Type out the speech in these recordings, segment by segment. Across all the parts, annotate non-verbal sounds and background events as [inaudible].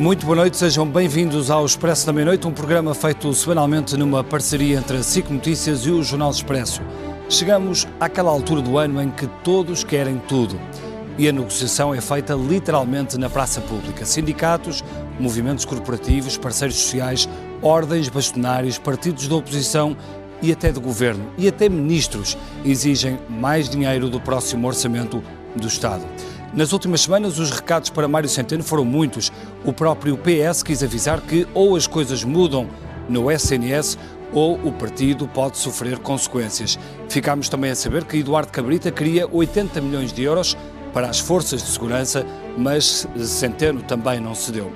Muito boa noite, sejam bem-vindos ao Expresso da Meia-Noite, um programa feito semanalmente numa parceria entre a SIC Notícias e o Jornal Expresso. Chegamos àquela altura do ano em que todos querem tudo. E a negociação é feita literalmente na praça pública. Sindicatos, movimentos corporativos, parceiros sociais, ordens, bastonários, partidos da oposição e até do governo, e até ministros, exigem mais dinheiro do próximo orçamento do Estado. Nas últimas semanas, os recados para Mário Centeno foram muitos. O próprio PS quis avisar que ou as coisas mudam no SNS ou o partido pode sofrer consequências. Ficámos também a saber que Eduardo Cabrita queria 80 milhões de euros para as forças de segurança, mas Centeno também não cedeu.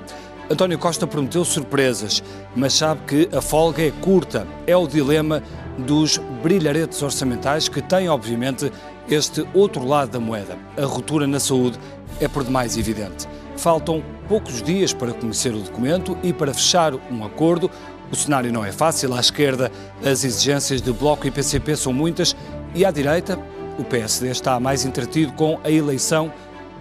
António Costa prometeu surpresas, mas sabe que a folga é curta. É o dilema dos brilharetes orçamentais que têm, obviamente, este outro lado da moeda. A ruptura na saúde é por demais evidente. Faltam poucos dias para conhecer o documento e para fechar um acordo. O cenário não é fácil. À esquerda, as exigências de Bloco e PCP são muitas e à direita, o PSD está mais entretido com a eleição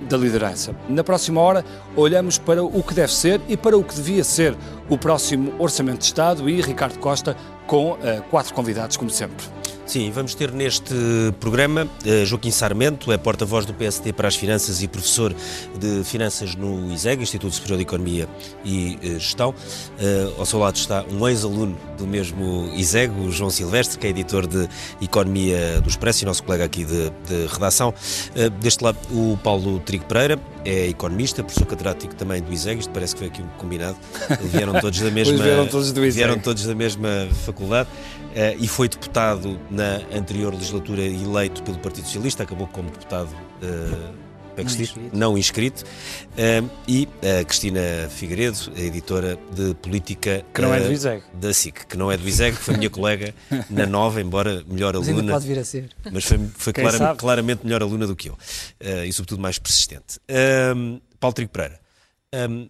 da liderança. Na próxima hora, olhamos para o que deve ser e para o que devia ser o próximo Orçamento de Estado e Ricardo Costa com uh, quatro convidados, como sempre. Sim, vamos ter neste programa uh, Joaquim Sarmento, é porta-voz do PSD para as Finanças e professor de Finanças no ISEG, Instituto Superior de Economia e uh, Gestão. Uh, ao seu lado está um ex-aluno do mesmo ISEG, o João Silvestre, que é editor de Economia do Expresso e nosso colega aqui de, de redação. deste lado, o Paulo Trigo Pereira, é economista, professor catedrático também do ISEG, isto parece que foi aqui um combinado. Vieram todos da [laughs] mesma, vieram todos, do vieram todos da mesma faculdade uh, e foi deputado na anterior legislatura eleito pelo Partido Socialista, acabou como deputado. Uh, não inscrito, não inscrito. Uh, e a Cristina Figueiredo, a editora de política que não uh, é do ISEG. da SIC, que não é do ISEG, que foi minha colega [laughs] na Nova, embora melhor mas aluna. Mas pode vir a ser. Mas foi, foi claramente, claramente, melhor aluna do que eu. Uh, e sobretudo mais persistente. Paulo Trigo Pereira. Um,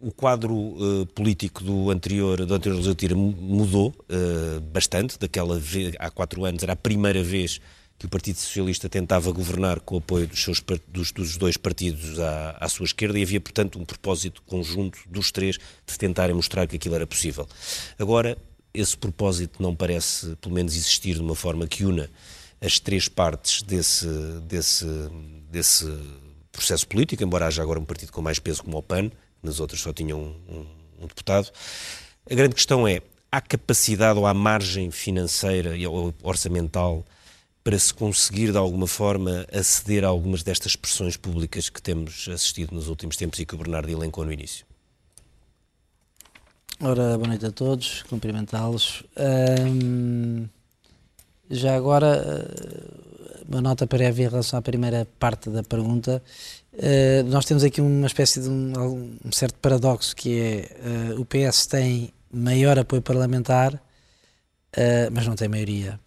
o quadro uh, político do anterior, do anterior legislativo mudou uh, bastante, daquela vez, há quatro anos, era a primeira vez que o Partido Socialista tentava governar com o apoio dos, seus, dos, dos dois partidos à, à, sua esquerda e havia, portanto, um propósito conjunto dos três de tentarem mostrar que aquilo era possível. Agora, esse propósito não parece, pelo menos, existir de uma forma que una as três partes desse, desse, desse processo político, embora haja agora um partido com mais peso como o PAN, nas outras só tinham um, um, um deputado. A grande questão é, há capacidade ou há margem financeira ou orçamental para se conseguir, de alguma forma, aceder a algumas destas pressões públicas que temos assistido nos últimos tempos e que o Bernardo elencou no início? Ora, boa noite a todos, cumprimentá-los. já agora, uma nota prévia em relação à primeira parte da pergunta. Uh, nós temos aqui uma espécie de um, um certo paradoxo que é uh, o PS tem maior apoio parlamentar, uh, mas não tem maioria.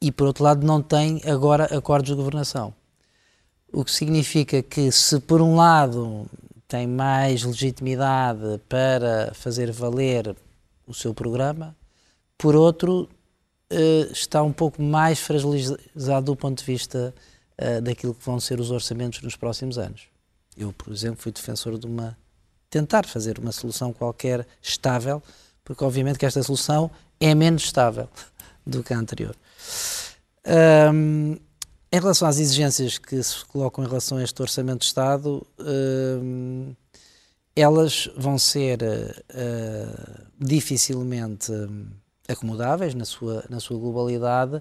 E por outro lado não tem agora acordos de governação. O que significa que se por um lado tem mais legitimidade para fazer valer o seu programa, por outro uh, está um pouco mais fragilizado do ponto de vista uh, daquilo que vão ser os orçamentos nos próximos anos. Eu, por exemplo, fui defensor de uma tentar fazer uma solução qualquer estável, porque obviamente que esta solução é menos estável do que a anterior. Um, em relação às exigências que se colocam em relação a este orçamento de Estado, um, elas vão ser uh, dificilmente acomodáveis na sua, na sua globalidade,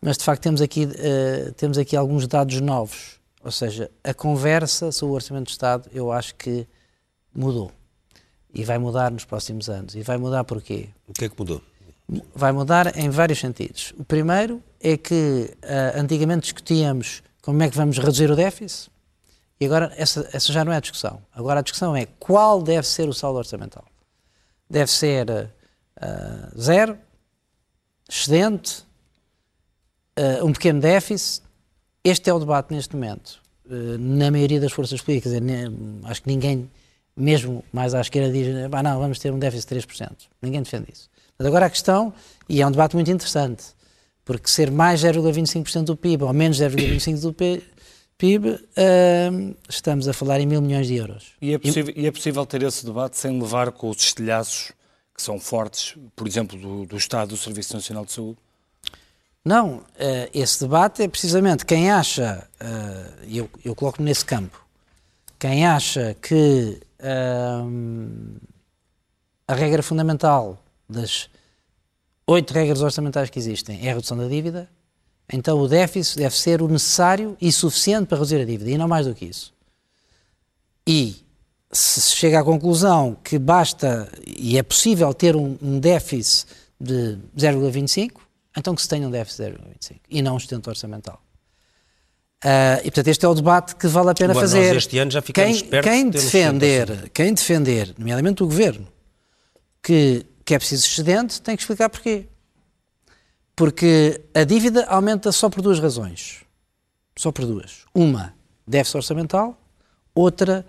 mas de facto temos aqui, uh, temos aqui alguns dados novos. Ou seja, a conversa sobre o Orçamento de Estado eu acho que mudou. E vai mudar nos próximos anos. E vai mudar porquê? O que é que mudou? Vai mudar em vários sentidos. O primeiro é que uh, antigamente discutíamos como é que vamos reduzir o déficit e agora essa, essa já não é a discussão. Agora a discussão é qual deve ser o saldo orçamental. Deve ser uh, zero, excedente, uh, um pequeno déficit. Este é o debate neste momento. Na maioria das forças políticas, acho que ninguém, mesmo mais à esquerda, diz ah, não, vamos ter um déficit de 3%. Ninguém defende isso. Mas agora a questão, e é um debate muito interessante, porque ser mais 0,25% do PIB ou menos 0,25% do PIB uh, estamos a falar em mil milhões de euros. E é, possível, e... é possível ter esse debate sem levar com os estilhaços que são fortes, por exemplo, do, do Estado, do Serviço Nacional de Saúde? Não, uh, esse debate é precisamente quem acha, e uh, eu, eu coloco-me nesse campo, quem acha que uh, a regra fundamental das oito regras orçamentais que existem é a redução da dívida, então o déficit deve ser o necessário e suficiente para reduzir a dívida, e não mais do que isso. E se chega à conclusão que basta e é possível ter um, um déficit de 0,25, então que se tenha um déficit de 0,25 e não um sustento orçamental. Uh, e portanto este é o debate que vale a pena fazer. Nós este ano já ficamos quem, quem de defender, quem defender, nomeadamente o governo, que, que é preciso excedente, tem que explicar porquê. Porque a dívida aumenta só por duas razões. Só por duas. Uma, déficit orçamental, outra,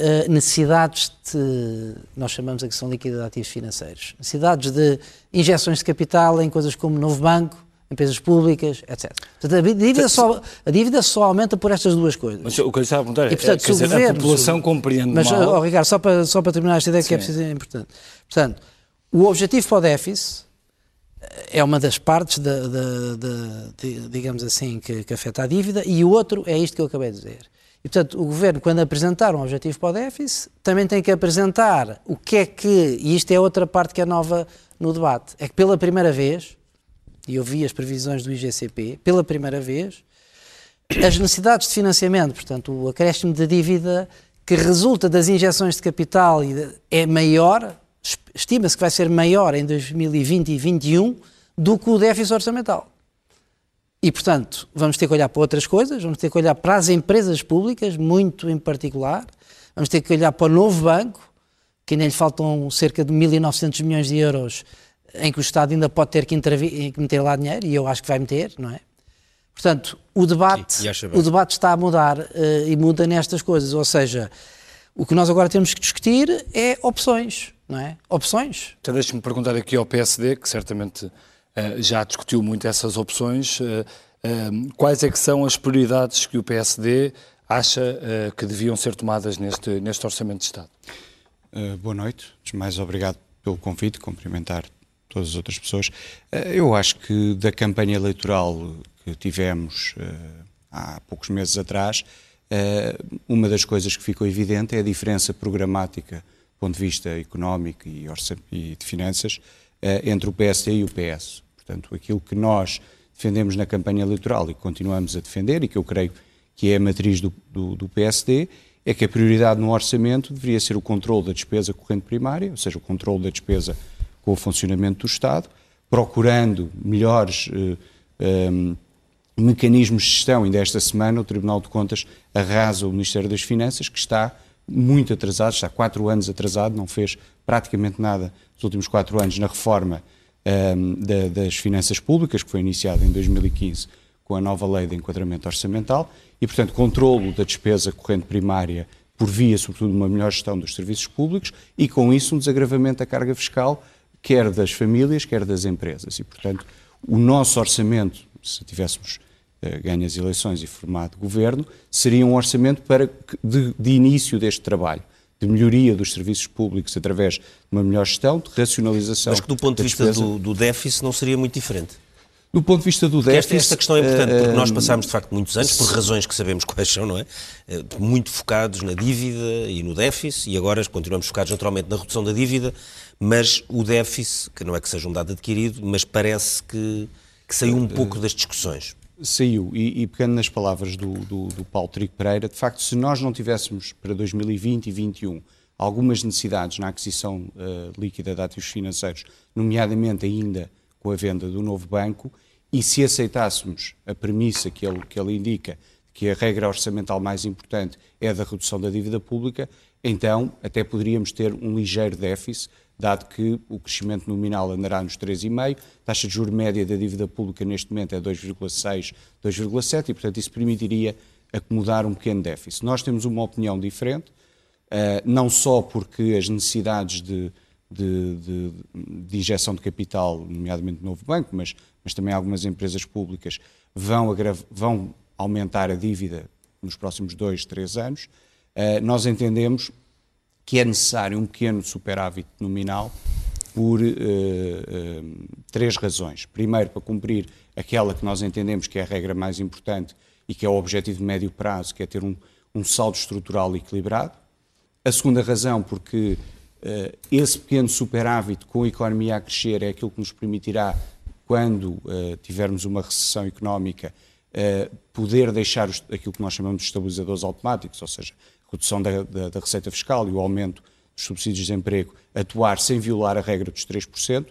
uh, necessidades de, nós chamamos aqui são líquidas de ativos financeiros, necessidades de injeções de capital em coisas como novo banco, empresas públicas, etc. Portanto, a dívida, só, a dívida só aumenta por estas duas coisas. Mas o que eu estava a perguntar é, e, portanto, é, dizer, governo, a população compreende mas, mal... Oh, Ricardo, só para, só para terminar esta ideia Sim. que é preciso, é importante. Portanto, o objetivo para o déficit é uma das partes, de, de, de, digamos assim, que, que, afeta a dívida, e o outro é isto que eu acabei de dizer. E, portanto, o Governo, quando apresentar um objetivo para o déficit, também tem que apresentar o que é que, e isto é outra parte que é nova no debate, é que pela primeira vez, e eu vi as previsões do IGCP, pela primeira vez, as necessidades de financiamento, portanto, o acréscimo de dívida que resulta das injeções de capital é maior, estima-se que vai ser maior em 2020 e 2021 do que o déficit orçamental. E, portanto, vamos ter que olhar para outras coisas, vamos ter que olhar para as empresas públicas, muito em particular, vamos ter que olhar para o novo banco, que ainda lhe faltam cerca de 1.900 milhões de euros em que o Estado ainda pode ter que, que meter lá dinheiro, e eu acho que vai meter, não é? Portanto, o debate, Sim, o debate está a mudar uh, e muda nestas coisas. Ou seja, o que nós agora temos que discutir é opções, não é? Opções. Então deixe-me perguntar aqui ao PSD, que certamente uh, já discutiu muito essas opções. Uh, quais é que são as prioridades que o PSD acha que deviam ser tomadas neste, neste Orçamento de Estado? boa noite. Mais obrigado pelo convite, cumprimentar todas as outras pessoas. Eu acho que da campanha eleitoral que tivemos há poucos meses atrás, uma das coisas que ficou evidente é a diferença programática do ponto de vista económico e, de finanças entre o PSD e o PS. Portanto, aquilo que nós defendemos na campanha eleitoral e continuamos a defender, e que eu creio que é a matriz do, do, do PSD, é que a prioridade no orçamento deveria ser o controle da despesa corrente primária, ou seja, o controle da despesa com o funcionamento do Estado, procurando melhores eh, eh, mecanismos de gestão. Ainda esta semana o Tribunal de Contas arrasa o Ministério das Finanças, que está muito atrasado, está quatro anos atrasado, não fez praticamente nada nos últimos quatro anos na reforma eh, da, das finanças públicas, que foi iniciada em 2015 com a nova lei de enquadramento orçamental, e, portanto, controlo da despesa corrente primária por via, sobretudo, de uma melhor gestão dos serviços públicos e, com isso, um desagravamento da carga fiscal quer das famílias, quer das empresas. E, portanto, o nosso orçamento, se tivéssemos uh, ganho as eleições e formado governo, seria um orçamento para de, de, início deste trabalho, de melhoria dos serviços públicos através de uma melhor gestão, de racionalização. Mas que do ponto de vista do, do déficit não seria muito diferente. Do ponto de vista do déficit... Esta, esta questão é importante, porque nós eh, passámos, de facto, muitos anos, por razões que sabemos quais são, não é? Eh, muito focados na dívida e no déficit, e agora continuamos focados naturalmente na redução da dívida, mas o déficit, que não é que seja um dado adquirido, mas parece que, que saiu um pouco das discussões. Saiu, e, e pegando nas palavras do, do, do Paulo Trigo Pereira, de facto, se nós não tivéssemos para 2020 e 2021 algumas necessidades na aquisição uh, líquida de ativos financeiros, nomeadamente ainda com a venda do novo banco, e se aceitássemos a premissa que ele, que ele indica, que a regra orçamental mais importante é a da redução da dívida pública, então até poderíamos ter um ligeiro déficit, dado que o crescimento nominal andará nos 3,5%, taxa de juros média da dívida pública neste momento é 2,6%, 2,7% e, portanto, isso permitiria acomodar um pequeno déficit. Nós temos uma opinião diferente, uh, não só porque as necessidades de, de, de, de, injeção de capital, nomeadamente no novo banco, mas, mas também algumas empresas públicas, vão, vão aumentar a dívida nos próximos dois, três anos, uh, nós entendemos que é necessário um pequeno superávit nominal por uh, uh, três razões. Primeiro, para cumprir aquela que nós entendemos que é a regra mais importante e que é o objetivo de médio prazo, que é ter um, um saldo estrutural equilibrado. A segunda razão, porque uh, esse pequeno superávit com a economia a crescer é aquilo que nos permitirá, quando tivermos uma recessão económica, poder deixar os, aquilo que nós chamamos de estabilizadores automáticos, ou seja, redução da, da, da receita fiscal e o aumento dos subsídios de desemprego, atuar sem violar a regra dos 3%,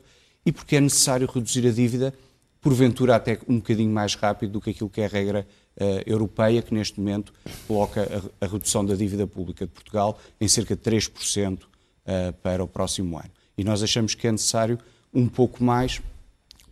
e porque é necessário reduzir a dívida, porventura até um bocadinho mais rápido do que aquilo que é a regra uh, europeia, que neste momento coloca a, a, redução da dívida pública de Portugal em cerca de 3% uh, eh, para o próximo ano. E nós achamos que é necessário um pouco mais,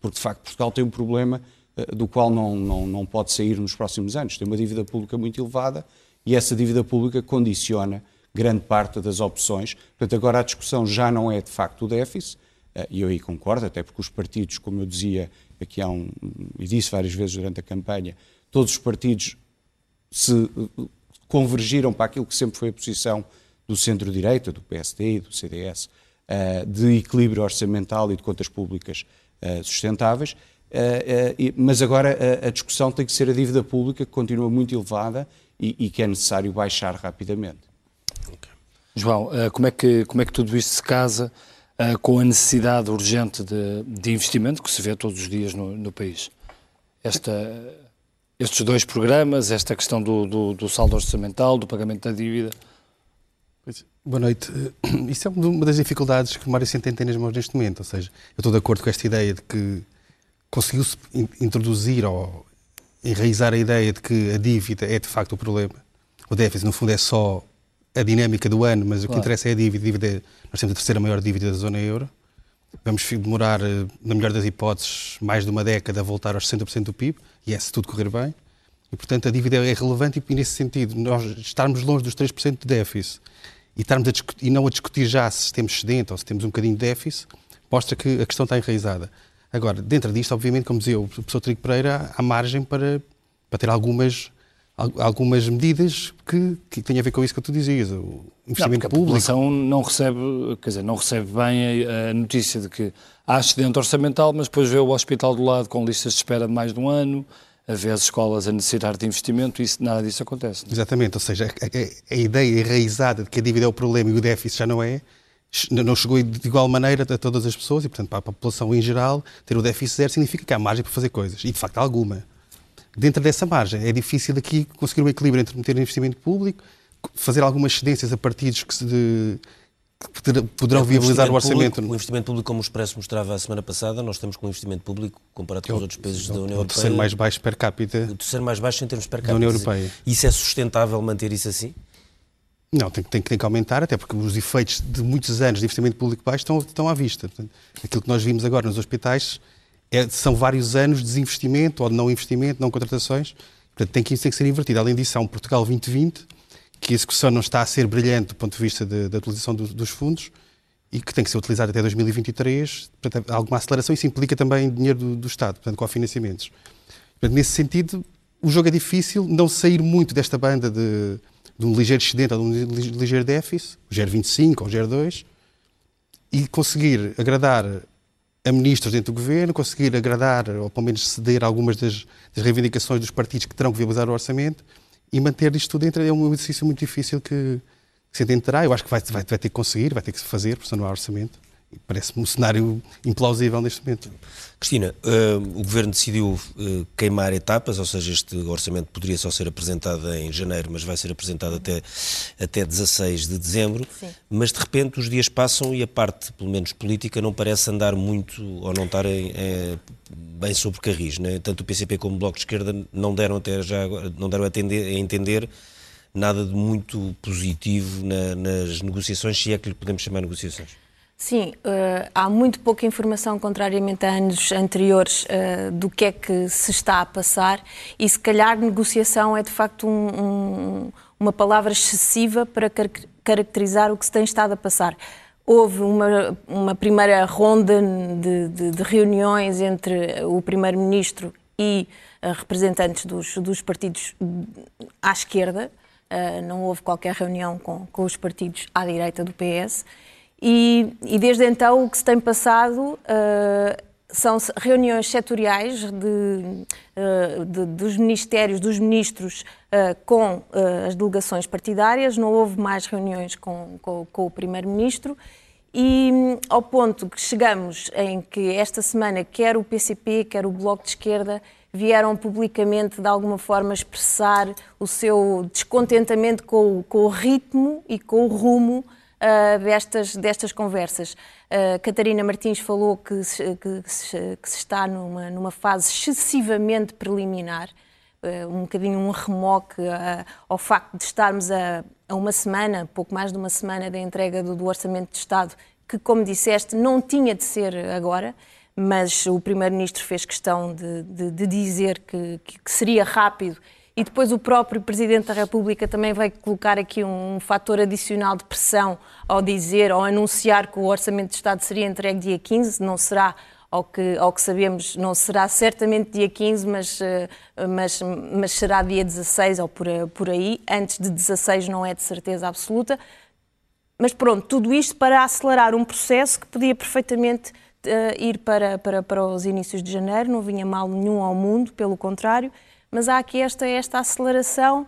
porque de facto Portugal tem um problema uh, do qual não, não, não pode sair nos próximos anos. Tem uma dívida pública muito elevada e essa dívida pública condiciona grande parte das opções. Portanto, agora a discussão já não é de facto o déficit, eh, e eu aí concordo, até porque os partidos, como eu dizia aqui há um, e disse várias vezes durante a campanha, todos os partidos se eh, convergiram para aquilo que sempre foi a posição do centro-direita, do PSD e do CDS, eh, de equilíbrio orçamental e de contas públicas sustentáveis, mas agora a discussão tem que ser a dívida pública, que continua muito elevada e, e que é necessário baixar rapidamente. Okay. João, eh, como é, que, como é que tudo isto se casa uh, com a necessidade urgente de, de, investimento que se vê todos os dias no, no país? Esta, estes dois programas, esta questão do, do, do saldo orçamental, do pagamento da dívida. Boa noite. Isso é uma das dificuldades que o Mário Centeno tem nas mãos neste momento. Ou seja, eu estou de acordo com esta ideia de que conseguiu-se introduzir ou enraizar a ideia de que a dívida é de facto o problema. O déficit, no fundo, é só a dinâmica do ano, mas o que interessa é a dívida. A dívida é, nós temos a terceira maior dívida da zona euro. Vamos demorar, eh, na melhor das hipóteses, mais de uma década a voltar aos 60% do PIB, e é se tudo correr bem. E, portanto, a dívida é relevante e, nesse sentido, nós estarmos longe dos 3% de déficit e, estarmos a e não a discutir já se temos excedente ou se temos um bocadinho de déficit, mostra que a questão está enraizada. Agora, dentro disto, obviamente, como dizia o professor Trigo Pereira, há margem para, para ter algumas, algumas medidas que, que têm a ver com isso que tu dizias, o investimento não, público. A população não recebe, quer dizer, não recebe bem a, a, notícia de que há excedente orçamental, mas depois vê o hospital do lado com listas de espera de mais de um ano, a ver as escolas a necessitar de investimento, e isso, nada disso acontece. Não? É? Exatamente, ou seja, a, a, a ideia enraizada de que a dívida é o problema e o déficit já não é, não chegou de igual maneira a todas as pessoas e, portanto, para a população em geral, ter o déficit zero significa que há margem para fazer coisas. E, de facto, há alguma. Dentro dessa margem, é difícil aqui conseguir um equilíbrio entre meter investimento público, fazer algumas cedências a partidos que, se de, que poderão é, viabilizar o orçamento. Público, o investimento público, como o Expresso mostrava a semana passada, nós temos com um investimento público, comparado com os outros países da União Europeia... O terceiro mais baixo per capita... O terceiro mais baixo em termos per capita. Da União Europeia. Isso é sustentável manter isso assim? Não, tem, tem, tem, que aumentar, até porque os efeitos de muitos anos de investimento público baixo estão, estão à vista. Portanto, aquilo que nós vimos agora nos hospitais é, são vários anos de desinvestimento ou de não investimento, não contratações. Portanto, tem que, tem que ser invertido. Além disso, há um Portugal 2020, que a execução não está a ser brilhante do ponto de vista da utilização do, dos fundos e que tem que ser utilizado até 2023. Portanto, alguma aceleração. Isso implica também dinheiro do, do Estado, portanto, com financiamentos. Portanto, nesse sentido, o jogo é difícil. Não sair muito desta banda de de um ligeiro excedente ou de um ligeiro déficit, o 0,25 ou o 0,2, e conseguir agradar a ministros dentro do governo, conseguir agradar, ou pelo menos ceder algumas das, das reivindicações dos partidos que terão que viabilizar o orçamento e manter isto tudo dentro é um exercício muito difícil que, que se tentará. Eu acho que vai, vai, vai, ter que conseguir, vai ter que fazer, porque não há orçamento. Parece-me um cenário implausível neste momento. Cristina, uh, o Governo decidiu uh, queimar etapas, ou seja, este orçamento poderia só ser apresentado em janeiro, mas vai ser apresentado até, até 16 de dezembro. Sim. Mas de repente os dias passam e a parte, pelo menos política, não parece andar muito ou não estar em, é, bem sobre carris. Né? Tanto o PCP como o Bloco de Esquerda não deram até já não deram a, a entender nada de muito positivo na, nas negociações, se é que lhe podemos chamar negociações. Sim, uh, há muito pouca informação, contrariamente a anos anteriores, uh, do que é que se está a passar e se calhar negociação é de facto um, um, uma palavra excessiva para car caracterizar o que se tem estado a passar. Houve uma, uma primeira ronda de, de, de reuniões entre o Primeiro-Ministro e uh, representantes dos, dos, partidos à esquerda. Não houve qualquer reunião com, com, os partidos à direita do PS. E, e desde então o que se tem passado são reuniões setoriais de, eh, de, dos ministérios, dos ministros uh, com uh, as delegações partidárias, não houve mais reuniões com, com, com o Primeiro-Ministro. E um, ao ponto que chegamos em que esta semana quer o PCP, quer o Bloco de Esquerda vieram publicamente de alguma forma expressar o seu descontentamento com, com o ritmo e com o rumo uh, destas, destas conversas. Uh, Catarina Martins falou que se, que, se, que se está numa, numa fase excessivamente preliminar, uh, um bocadinho um remoque ao facto de estarmos a, a, uma semana, pouco mais de uma semana da entrega do, do Orçamento de Estado, que, como disseste, não tinha de ser agora mas o Primeiro-Ministro fez questão de, de, de dizer que, que, seria rápido e depois o próprio Presidente da República também vai colocar aqui um, um fator adicional de pressão ao dizer, ao anunciar que o Orçamento de Estado seria entregue dia 15, não será ao que, ao que sabemos, não será certamente dia 15, mas, eh, mas, mas será dia 16 ou por, por aí. Antes de 16 não é de certeza absoluta. Mas pronto, tudo isto para acelerar um processo que podia perfeitamente uh, ir para, para, para os inícios de janeiro, não vinha mal nenhum ao mundo, pelo contrário mas há aqui esta, esta aceleração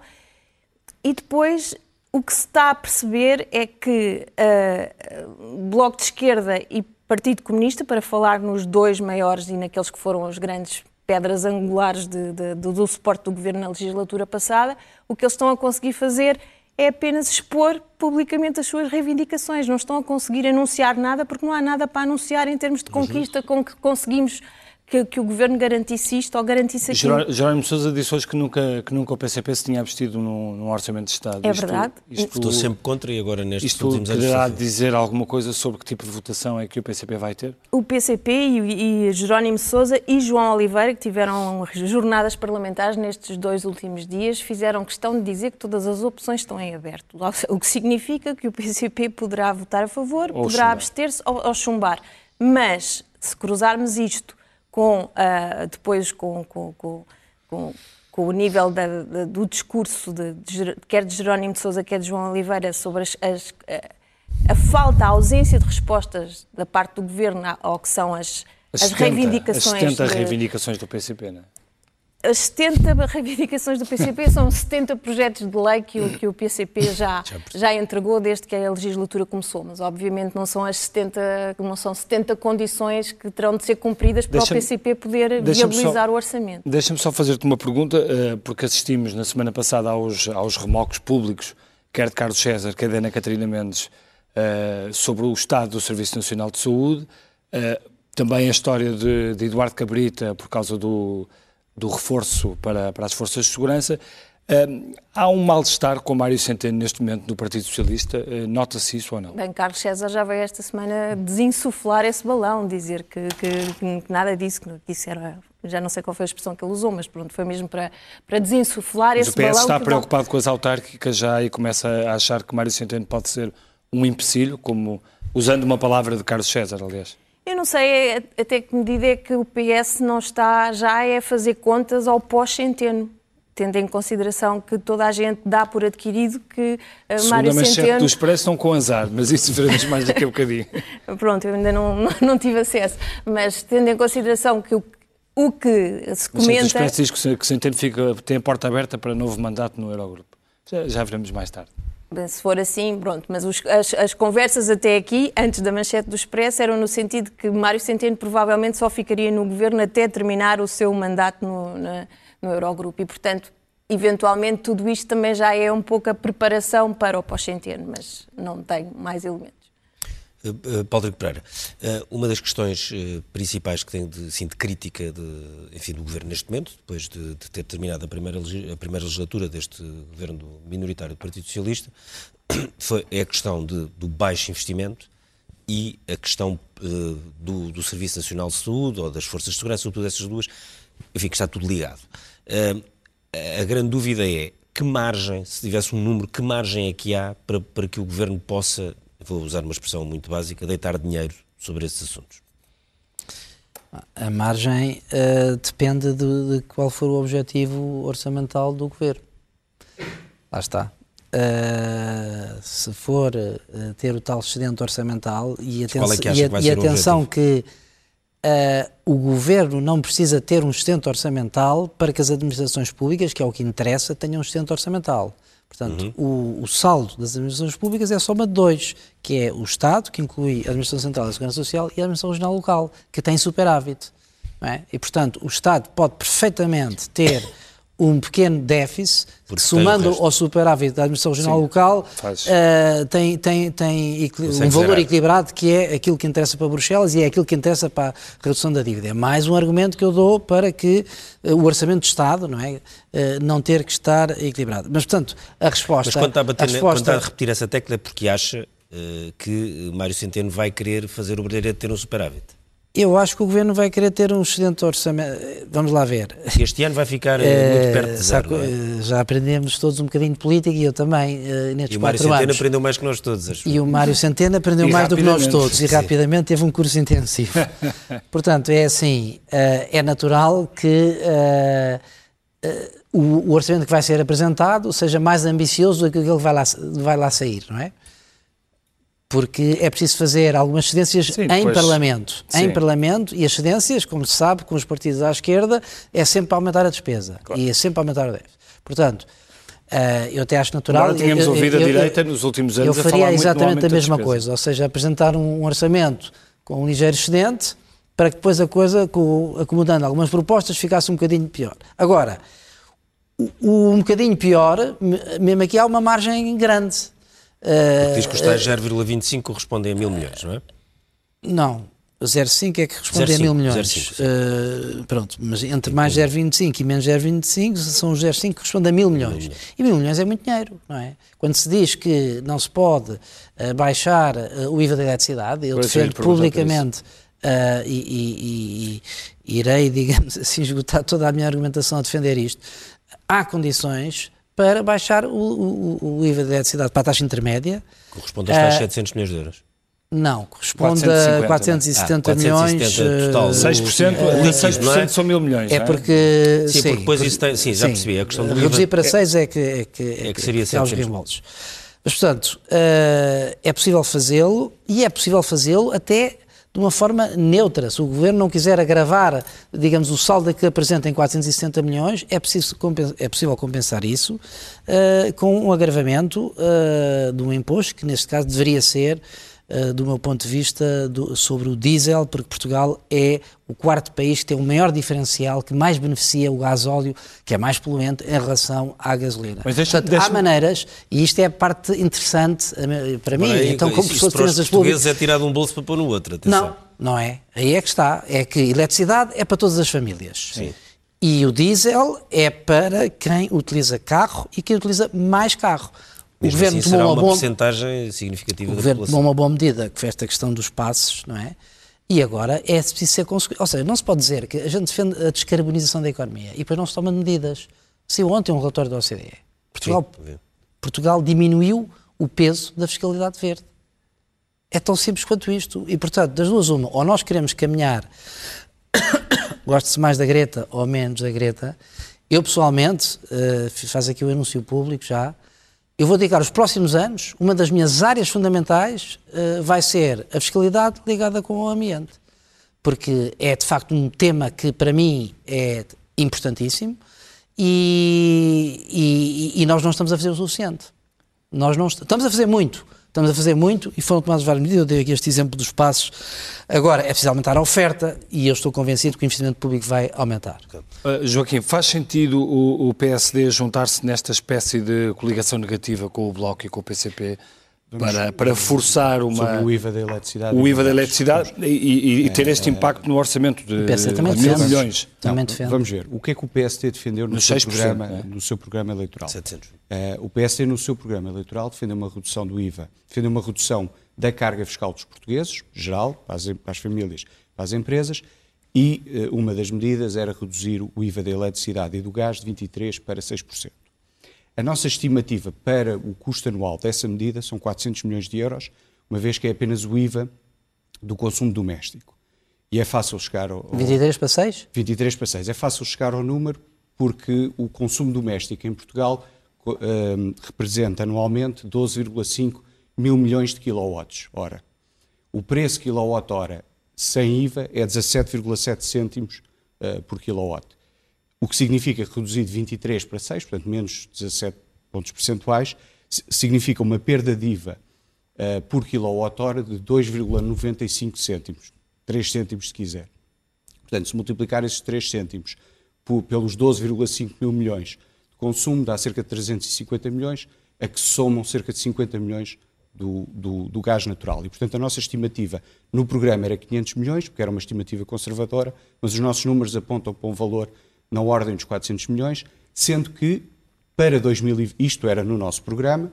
e depois o que se está a perceber é que uh, Bloco de Esquerda e Partido Comunista, para falar nos dois maiores e naqueles que foram as grandes pedras angulares de, de, do, do suporte do governo na legislatura passada, o que eles estão a conseguir fazer é apenas expor publicamente as suas reivindicações. Não estão a conseguir anunciar nada porque não há nada para anunciar em termos de conquista com que conseguimos que, que, o governo garantisse isto ou garantisse aquilo. Jerónimo Sousa disse hoje que nunca, que nunca o PCP se tinha abstido num, num orçamento de Estado. É isto, verdade. Isto, Estou sempre contra e agora nestes isto últimos anos... Isto dizer alguma coisa sobre que tipo de votação é que o PCP vai ter? O PCP e, e Jerónimo Sousa e João Oliveira, que tiveram jornadas parlamentares nestes dois últimos dias, fizeram questão de dizer que todas as opções estão em aberto. O que significa que o PCP poderá votar a favor, ou poderá abster-se ou, ou chumbar. Mas, se cruzarmos isto com, uh, depois com, com, com, com, o nível da, da, do discurso, de, de, quer de Jerónimo de Sousa, quer de João Oliveira, sobre as, as, a, a, falta, a ausência de respostas da parte do governo ao que são as, as, as 70, reivindicações. As 70 de, reivindicações do PCP, não é? As 70 reivindicações do PCP são 70 projetos de lei que o, que o PCP já, já entregou desde que a legislatura começou, mas obviamente não são as 70, não são 70 condições que terão de ser cumpridas para o PCP poder viabilizar só, o orçamento. Deixa-me só fazer-te uma pergunta, eh, porque assistimos na semana passada aos, aos remocos públicos, quer de Carlos César, quer de Ana Catarina Mendes, eh, sobre o estado do Serviço Nacional de Saúde, eh, também a história de, de Eduardo Cabrita por causa do do reforço para, para as forças de segurança. Uh, há um mal-estar com Mário Centeno neste momento no Partido Socialista, uh, nota-se isso ou não? Bem, Carlos César já veio esta semana desinsuflar esse balão, dizer que, que, que nada disso, que isso era, já não sei qual foi a expressão que ele usou, mas pronto, foi mesmo para, para desinsuflar esse balão. O PS está preocupado com as autárquicas já e começa a achar que Mário Centeno pode ser um empecilho, como usando uma palavra de Carlos César, aliás. Eu não sei é, até que medida é que o PS não está já a fazer contas ao pós-centeno tendo em consideração que toda a gente dá por adquirido que uh, Mário Centeno... Segundo a do Expresso estão com azar, mas isso veremos mais daqui a bocadinho. [laughs] Pronto, eu ainda não, não, [laughs] não, tive acesso, mas tendo em consideração que o, o que se comenta... O Expresso diz que Centeno fica, tem a porta aberta para novo mandato no Eurogrupo. Já, já veremos mais tarde. Se for assim, pronto. Mas os, as, as, conversas até aqui, antes da manchete do Expresso, eram no sentido que Mário Centeno provavelmente só ficaria no governo até terminar o seu mandato no, na, no Eurogrupo. E, portanto, eventualmente, tudo isto também já é um pouco a preparação para o pós-centeno, mas não tenho mais elementos. Uh, Paulo Rico Pereira, uh, uma das questões principais que tem de, assim, de crítica de, enfim, do governo neste momento, depois de, de ter terminado a primeira, a primeira legislatura deste governo minoritário do Partido Socialista, [coughs] foi, é a questão de, do baixo investimento e a questão do, do, Serviço Nacional de Saúde ou das Forças de Segurança, sobretudo essas duas, enfim, que está tudo ligado. a grande dúvida é que margem, se tivesse um número, que margem é que há para, para que o governo possa vou usar uma expressão muito básica, deitar dinheiro sobre esses assuntos? A margem uh, depende de, de, qual for o objetivo orçamental do governo. Lá está. Uh, se for uh, ter o tal excedente orçamental e, aten é que e, a, e atenção que o governo não precisa ter um excedente orçamental para que as administrações públicas, que é o que interessa, tenham um excedente orçamental. Portanto, uhum. o, o, saldo das administrações públicas é a soma de dois, que é o Estado, que inclui a Administração Central da Segurança Social, e a Administração Regional Local, que tem superávit. É? E, portanto, o Estado pode perfeitamente ter um pequeno déficit, que, somando ao superávit da Administração Regional Sim, Local, uh, tem, tem, tem um valor zerar. equilibrado que é aquilo que interessa para Bruxelas e é aquilo que interessa para a redução da dívida. É mais um argumento que eu dou para que uh, o Orçamento de Estado não, é, uh, não ter que estar equilibrado. Mas, portanto, a resposta... Mas quando está a, bater, a, resposta, quando está a repetir essa tecla é porque acha que Mário Centeno vai querer fazer o Brasileiro ter um superávit. Eu acho que o governo vai querer ter um excedente orçamento. Vamos lá ver. Este ano vai ficar é, muito perto de zero. É? Já aprendemos todos um bocadinho de política e eu também, uh, nestes e o Mário Centeno aprendeu mais que nós todos. Acho. E o Mário Centeno aprendeu mais do que nós todos e rapidamente teve um curso intensivo. [laughs] Portanto, é assim: uh, é natural que. O, o, orçamento que vai ser apresentado seja mais ambicioso do que aquilo que vai lá, vai lá sair, não é? Porque é preciso fazer algumas cedências sim, em pois, Parlamento. Sim. Em Parlamento, e as cedências, como se sabe, com os partidos à esquerda, é sempre para aumentar a despesa claro. e é sempre para aumentar o déficit. Portanto, uh, eu até acho natural... Agora tínhamos eu, ouvido eu, a direita nos últimos anos Eu faria exatamente a mesma coisa, ou seja, apresentar um, um orçamento com um ligeiro excedente para que depois a coisa, com, acomodando algumas propostas, ficasse um bocadinho pior. Agora, o, um bocadinho pior, mesmo aqui há uma margem grande porque diz que os tais 0,25 correspondem a mil milhões, não é? Não, 0,5 é que responde 0, a mil milhões. uh, pronto, mas entre mais 0,25 e menos 0,25 são os 0,5 que correspondem a mil milhões. Mil e mil milhões é muito dinheiro, não é? Quando se diz que não se pode uh, baixar uh, o IVA da eletricidade, eu defendo publicamente e, e, e, irei, [laughs] digamos assim, esgotar toda a minha argumentação a defender isto. Há condições para baixar o, o, o IVA da eletricidade para a taxa intermédia. Corresponde aos tais uh, 700 milhões de euros. Não, corresponde 450, a 470 ah, milhões. total, 6%, uh, 6% é? são mil milhões. É, é? porque. Sim, sim, porque depois isso tem. Sim, já sim, percebi. A questão do Reduzir para 6 é, é que, é que, é que seria que, os reembolsos. Mas, portanto, uh, é possível fazê-lo e é possível fazê-lo até de uma forma neutra. Se o Governo não quiser agravar, digamos, o saldo que apresenta em 470 milhões, é, preciso, é possível compensar isso uh, com um agravamento uh, de um imposto, que neste caso deveria ser do meu ponto de vista, do, sobre o diesel, porque Portugal é o quarto país que tem o maior diferencial, que mais beneficia o gás óleo, que é mais poluente, em relação à gasolina. Mas deixa, Portanto, deixa há maneiras, e isto é a parte interessante para mim, aí, então como professor de finanças públicas... é tirar de um bolso para pôr no outro, atenção. Não, não é. Aí é que está. É que eletricidade é para todas as famílias. Sim. E o diesel é para quem utiliza carro e quem utiliza mais carro. O Mesmo governo assim, tomou uma, uma porcentagem significativa o governo tomou uma boa medida, que foi esta questão dos passos, não é? E agora é preciso ser consequente. Ou seja, não se pode dizer que a gente defende a descarbonização da economia e depois não se toma medidas. Saiu ontem um relatório da OCDE. Portugal, Sim. Portugal diminuiu o peso da fiscalidade verde. É tão simples quanto isto. E, portanto, das duas, uma, ou nós queremos caminhar, [coughs] gosto-se mais da Greta ou menos da Greta. Eu, pessoalmente, uh, faço aqui o anúncio público já, eu vou dedicar os próximos anos, uma das minhas áreas fundamentais uh, vai ser a fiscalidade ligada com o ambiente. Porque é de facto um tema que para mim é importantíssimo e, e, e nós não estamos a fazer o suficiente. Nós não estamos a fazer muito, Estamos a fazer muito e foram tomadas várias medidas. Eu dei aqui este exemplo dos passos. Agora, é preciso aumentar a oferta e eu estou convencido que o investimento público vai aumentar. Uh, Joaquim, faz sentido o, o PSD juntar-se nesta espécie de coligação negativa com o Bloco e com o PCP para, para forçar uma. Sobre o IVA da eletricidade. O IVA da eletricidade e, e, e ter é, este impacto no orçamento de, de mil milhões. Também defende. Vamos ver. O que é que o PSD defendeu no, seu programa, é? no seu programa eleitoral? 700. Uh, o PSD, no seu programa eleitoral, defendeu uma redução do IVA, defendeu uma redução da carga fiscal dos portugueses, geral, para as, para as famílias, para as empresas, e uh, uma das medidas era reduzir o IVA da eletricidade e do gás de 23% para 6%. A nossa estimativa para o custo anual dessa medida são 400 milhões de euros, uma vez que é apenas o IVA do consumo doméstico. E é fácil chegar ao. 23 para 6? 23 para 6. É fácil chegar ao número porque o consumo doméstico em Portugal uh, representa anualmente 12,5 mil milhões de quilowatts hora. O preço quilowatt-hora sem IVA é 17,7 cêntimos uh, por kilowatt. O que significa reduzir de 23 para 6, portanto menos 17 pontos percentuais, significa uma perda de IVA uh, por quilowatt-hora de 2,95 cêntimos, 3 cêntimos se quiser. Portanto, se multiplicar esses 3 cêntimos por, pelos 12,5 mil milhões de consumo, dá cerca de 350 milhões, a que somam cerca de 50 milhões do, do, do, gás natural. E, portanto, a nossa estimativa no programa era 500 milhões, porque era uma estimativa conservadora, mas os nossos números apontam para um valor na ordem dos 400 milhões, sendo que para 2000, isto era no nosso programa,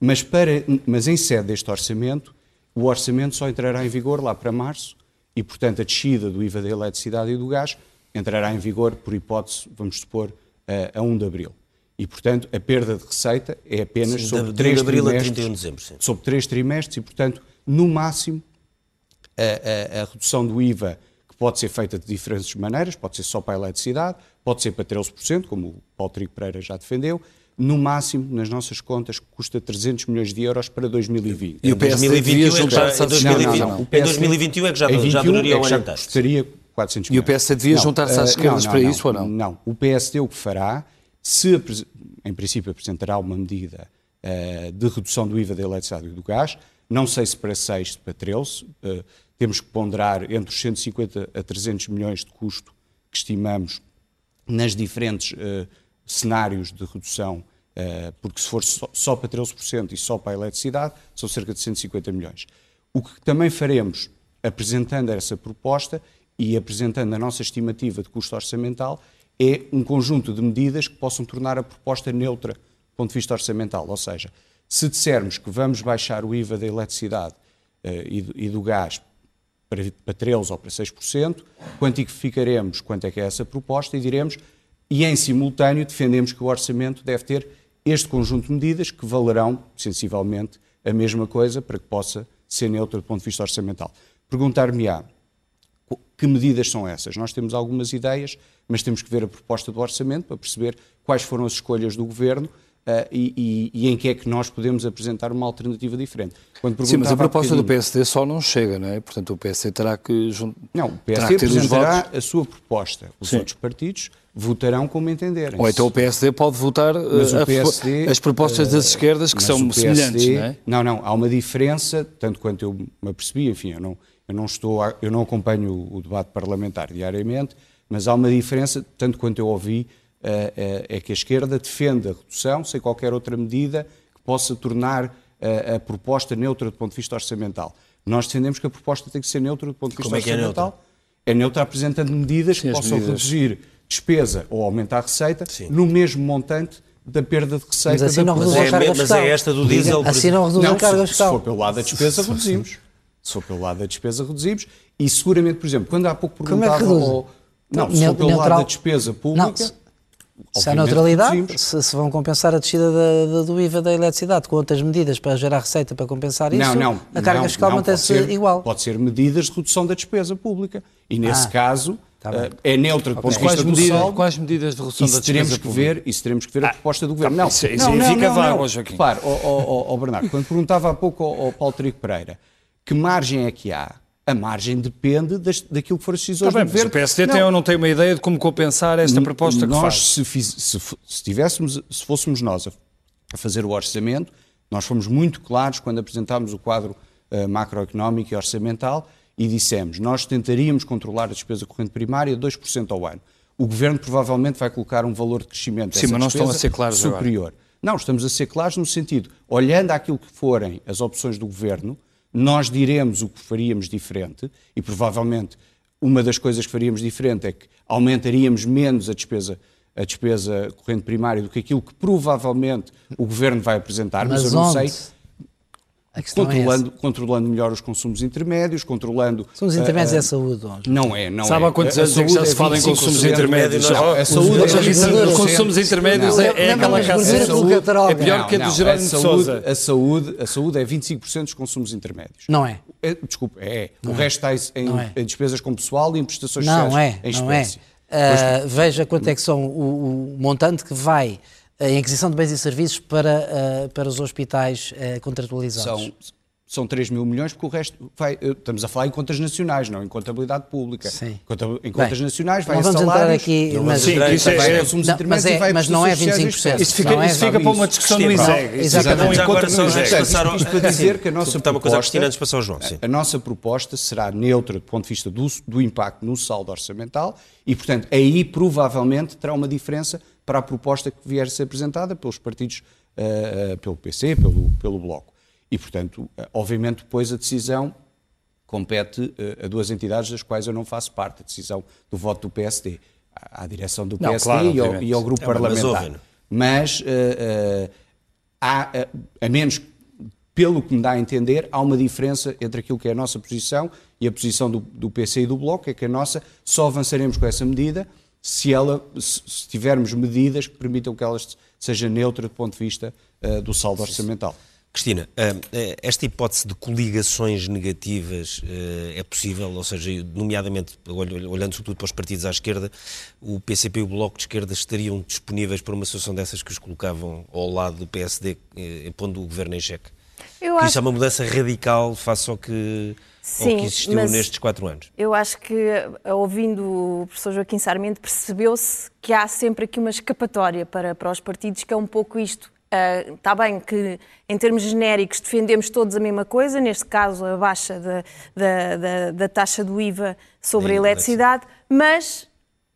mas, para, mas em sede deste orçamento, o orçamento só entrará em vigor lá para março e, portanto, a descida do IVA da eletricidade e do gás entrará em vigor, por hipótese, vamos supor, a, a 1 de abril. E, portanto, a perda de receita é apenas sim, sobre, três trimestres, de dezembro, sobre três trimestres e, portanto, no máximo, a, a, a, redução do IVA, pode ser feita de diferentes maneiras, pode ser só para a eletricidade, pode ser para 13%, como o Paulo Trigo Pereira já defendeu, no máximo, nas nossas contas, custa 300 milhões de euros para 2020. E o PSD 2021 juntar-se a 2020. Não, não, não. Em 2021 é que já, já duraria é que já custaria 400 milhões. E o PSD devia juntar-se às esquerdas para isso ou não? Não. O PSD o que fará se, em princípio, apresentará uma medida uh, de redução do IVA da eletricidade e do gás, não sei se para 6, para 13, uh, temos que ponderar entre os 150 a 300 milhões de custo que estimamos nas diferentes uh, cenários de redução, uh, porque se for só, só para 13% e só para a eletricidade, são cerca de 150 milhões. O que também faremos, apresentando essa proposta e apresentando a nossa estimativa de custo orçamental, é um conjunto de medidas que possam tornar a proposta neutra do ponto de vista orçamental. Ou seja, se dissermos que vamos baixar o IVA da eletricidade uh, e, e, do, gás para, para 13% ou para 6%, quantificaremos quanto é que é essa proposta e diremos, e em simultâneo defendemos que o orçamento deve ter este conjunto de medidas que valerão sensivelmente a mesma coisa para que possa ser neutro do ponto de vista orçamental. Perguntar-me-á, que medidas são essas? Nós temos algumas ideias, mas temos que ver a proposta do orçamento para perceber quais foram as escolhas do governo e, e, e, em que é que nós podemos apresentar uma alternativa diferente. Sim, mas a proposta do PSD só não chega, não é? Portanto, o PSD terá que... Não, o PSD apresentará a sua proposta. Os Sim. outros partidos votarão como entenderem. Ou então o PSD pode votar uh, PSD, as propostas das esquerdas que são PSD, semelhantes, não é? Não, não, há uma diferença, tanto quanto eu me apercebi, enfim, eu não, eu não, estou eu não acompanho o debate parlamentar diariamente, mas há uma diferença, tanto quanto eu ouvi, é, é, é que a esquerda defende a redução sem qualquer outra medida que possa tornar a, a, proposta neutra do ponto de vista orçamental. Nós defendemos que a proposta tem que ser neutra do ponto de vista Como orçamental. É, é neutra apresentando medidas Sim, que possam medidas. reduzir despesa ou aumentar a receita Sim. no mesmo montante da perda de receita. Mas assim não reduz a carga Mas é esta do diesel. Assim não reduz a carga fiscal. Se for pelo lado da despesa, reduzimos. Se for pelo lado da despesa, reduzimos. E seguramente, por exemplo, quando há pouco perguntava... Como é que reduz? Ao... Não, se for pelo lado da despesa pública... Se há neutralidade, se, se, vão compensar a descida da, da, do IVA da eletricidade com outras medidas para gerar receita para compensar isso, não, não, a carga não, fiscal mantém-se igual. Pode ser medidas de redução da despesa pública. E nesse ah, caso tá uh, é neutra do ponto de vista medidas, do saldo. Quais medidas de redução da despesa pública? Ver, isso teremos que ver a ah, proposta do Governo. Tá, não, isso, isso não, não, fica vago, Joaquim. Repare, oh, oh, oh, Bernardo, quando perguntava há pouco ao, ao Paulo Trigo Pereira que margem é que há a margem depende das, daquilo que for as decisões tá bem, do governo. o PSD não. tem não tem uma ideia de como compensar esta proposta nós, que faz? Se, fiz, se, se, tivéssemos, se fôssemos nós a, a, fazer o orçamento, nós fomos muito claros quando apresentámos o quadro uh, macroeconómico e orçamental e dissemos, nós tentaríamos controlar a despesa corrente primária 2% ao ano. O governo provavelmente vai colocar um valor de crescimento Sim, mas não estão a ser claros superior. Agora. Não, estamos a ser claros no sentido, olhando aquilo que forem as opções do governo, nós diremos o que faríamos diferente e provavelmente uma das coisas que faríamos diferente é que aumentaríamos menos a despesa a despesa corrente primária do que aquilo que provavelmente o governo vai apresentar, mas, mas eu não onde? sei controlando, é controlando melhor os consumos intermédios, controlando... Consumos uh, intermédios é a saúde, hoje. Não é, não Sabe é. há quantos anos é que já se fala em consumos intermédios? Não, a saúde é consumos intermédios é, é aquela casa... É pior que a do Jerónimo de Sousa. A saúde, a saúde é 25% dos consumos intermédios. Não é. é, desculpa, é. o resto está em, é. em, despesas com pessoal e em prestações não sociais é, em não espécie. É. Uh, veja quanto é que são o montante que vai em aquisição de bens e serviços para, uh, para os hospitais uh, contratualizados. São, são 3 mil milhões, porque o resto vai. Estamos a falar em contas nacionais, não em contabilidade pública. Sim. Em contas Bem, nacionais vai não vamos salários, entrar aqui, não mas, sim, isso é, vai, é, não, mas, é, mas não é 25%. Isso fica, não é, isso fica para uma discussão no ISEG. Exatamente. Já agora só isto para dizer que a nossa uma coisa antes João. Sim. a nossa proposta será neutra do ponto de vista do, do impacto no saldo orçamental e, portanto, aí provavelmente terá uma diferença para a proposta que vier a ser apresentada pelos partidos, uh, uh, pelo PC, pelo, pelo Bloco. E, portanto, obviamente, depois a decisão compete a duas entidades das quais eu não faço parte, a decisão do voto do PSD, à, à direção do não, PSD claro, e, ao, e, ao, grupo é, parlamentar. Mas, uh, uh, há, a menos, pelo que me dá a entender, há uma diferença entre aquilo que é a nossa posição e a posição do, do PC e do Bloco, é que a nossa só avançaremos com essa medida se, ela, se, tivermos medidas que permitam que ela seja neutra do ponto de vista do saldo orçamental. Cristina, esta hipótese de coligações negativas é possível, ou seja, nomeadamente, olhando sobretudo para os partidos à esquerda, o PCP e o Bloco de Esquerda estariam disponíveis para uma situação dessas que os colocavam ao lado do PSD, pondo o governo em xeque? Eu acho... Isso é uma mudança radical face ao que, Sim, ao que existiu nestes quatro anos. Eu acho que, ouvindo o professor Joaquim Sarmento, percebeu-se que há sempre aqui uma escapatória para, para os partidos, que é um pouco isto. Uh, está bem que, em termos genéricos, defendemos todos a mesma coisa, neste caso, a baixa da, da, da, da taxa do IVA sobre a eletricidade, mas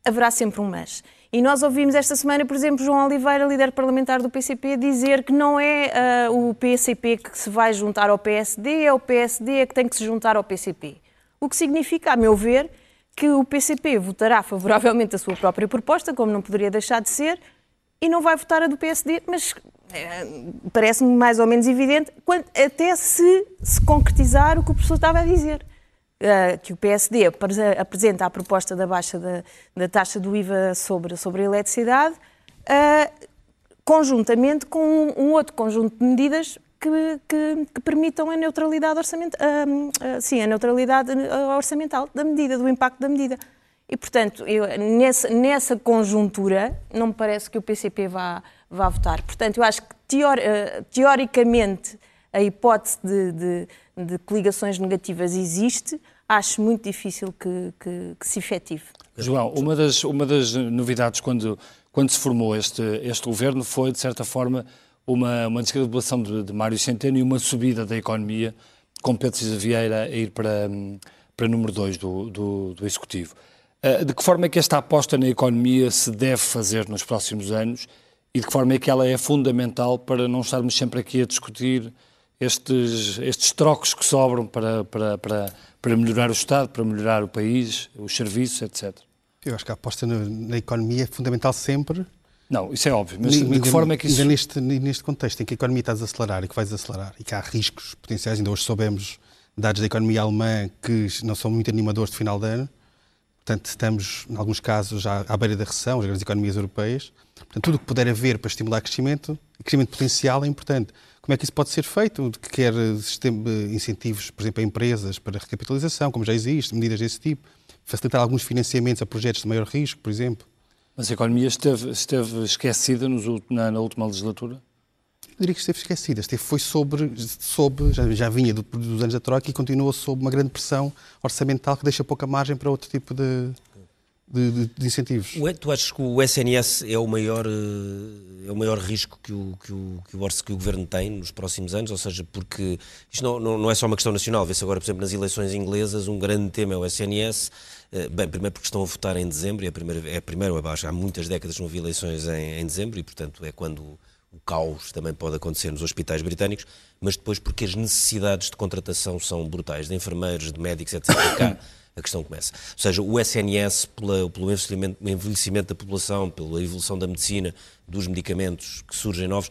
haverá sempre um mas. E nós ouvimos esta semana, por exemplo, João Oliveira, líder parlamentar do PCP, dizer que não é uh, o PCP que se vai juntar ao PSD, é o PSD que tem que se juntar ao PCP. O que significa, a meu ver, que o PCP votará favoravelmente a sua própria proposta, como não poderia deixar de ser, e não vai votar a do PSD, mas é, parece-me mais ou menos evidente, até se, se concretizar o que o professor estava a dizer. Uh, que o PSD apresenta a proposta da baixa da, da taxa do IVA sobre, sobre a eletricidade, uh, conjuntamente com um, outro conjunto de medidas que, que, que permitam a neutralidade, orçament, uh, sim, a neutralidade orçamental da medida, do impacto da medida. E, portanto, eu, nessa, nessa conjuntura, não me parece que o PCP vá, vá votar. Portanto, eu acho que, teori, teoricamente, a hipótese de, de, de, coligações negativas existe, acho muito difícil que, que, que, se efetive. João, uma das, uma das novidades quando, quando se formou este, este governo foi, de certa forma, uma, uma descredibilização de, de Mário Centeno e uma subida da economia, com Pedro Cisa Vieira a ir para, para número 2 do, do, do Executivo. De que forma é que esta aposta na economia se deve fazer nos próximos anos e de que forma é que ela é fundamental para não estarmos sempre aqui a discutir estes, estes trocos que sobram para, para, para, para melhorar o Estado, para melhorar o país, os serviços, etc. Eu acho que a aposta na, na economia é fundamental sempre. Não, isso é óbvio, mas de que forma é que isso... Neste, neste contexto em que a economia está a desacelerar e que vai desacelerar e que há riscos potenciais, ainda hoje soubemos dados da economia alemã que não são muito animadores de final de ano, Portanto, estamos, em alguns casos, já à beira da recessão, as grandes economias europeias. Portanto, tudo o que puder haver para estimular crescimento, crescimento potencial é importante. Como é que isso pode ser feito? Quer sistema, incentivos, por exemplo, a empresas para recapitalização, como já existe, medidas desse tipo. Facilitar alguns financiamentos a projetos de maior risco, por exemplo. Mas a economia esteve, esteve esquecida nos, na, na última legislatura? Eu diria que esteve esquecida. Esteve, foi sobre, sobre já, já vinha do, dos anos da Troika e continua sob uma grande pressão orçamental que deixa pouca margem para outro tipo de, de, de, incentivos. Tu achas que o SNS é o maior, é o maior risco que o, que, o, que, o, que o Governo tem nos próximos anos? Ou seja, porque isto não, não, não é só uma questão nacional. Vê-se agora, por exemplo, nas eleições inglesas, um grande tema é o SNS. Bem, primeiro porque estão a votar em dezembro, e a primeira, é a primeira, abaixo, há muitas décadas não havia eleições em, em dezembro, e portanto é quando o caos também pode acontecer nos hospitais britânicos, mas depois porque as necessidades de contratação são brutais, de enfermeiros, de médicos, etc. [coughs] A questão começa. Ou seja, o SNS, pela, pelo envelhecimento da população, pela evolução da medicina, dos medicamentos que surgem novos,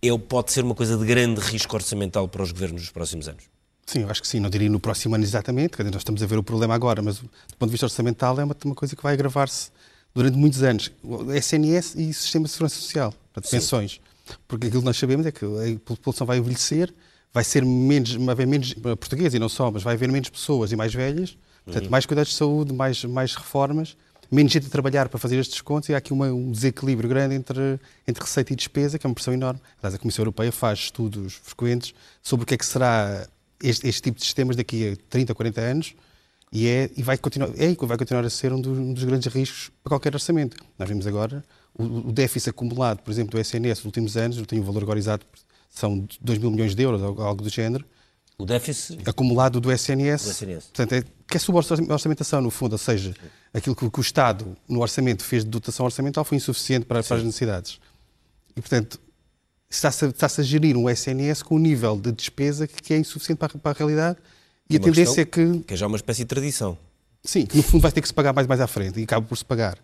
é, pode ser uma coisa de grande risco orçamental para os governos nos próximos anos. Sim, eu acho que sim. Não diria no próximo ano exatamente, nós estamos a ver o problema agora, mas do ponto de vista orçamental é uma, uma coisa que vai agravar-se durante muitos anos. O SNS e o Sistema de Segurança Social, portanto, pensões. Porque aquilo que nós sabemos é que a população vai envelhecer, vai ser menos, vai haver menos português e não só, mas vai haver menos pessoas e mais velhas, portanto, mais cuidados de saúde, mais, mais reformas, menos gente a trabalhar para fazer estes descontos e há aqui uma, um desequilíbrio grande entre, entre receita e despesa, que é uma pressão enorme. Aliás, a Comissão Europeia faz estudos frequentes sobre o que é que será este, este tipo de sistemas daqui a 30, 40 anos e, é, e vai, continuar, é, vai continuar a ser um dos, um dos grandes riscos para qualquer orçamento. Nós vemos agora o, o déficit acumulado, por exemplo, do SNS nos últimos anos, não tenho o valor agora exato, são 2 mil milhões de euros, algo do género, O déficit. acumulado do SNS. Do SNS. Portanto, é, que é suborçamentação, no fundo, ou seja, aquilo que, o Estado, no orçamento, fez de dotação orçamental foi insuficiente para, para as necessidades. E, portanto, está-se a, está-se a gerir um SNS com um nível de despesa que, é insuficiente para, a- para a realidade e a tendência é que, Que é já uma espécie de tradição. sim, que no fundo vai ter que se pagar mais mais à frente e acaba por se pagar.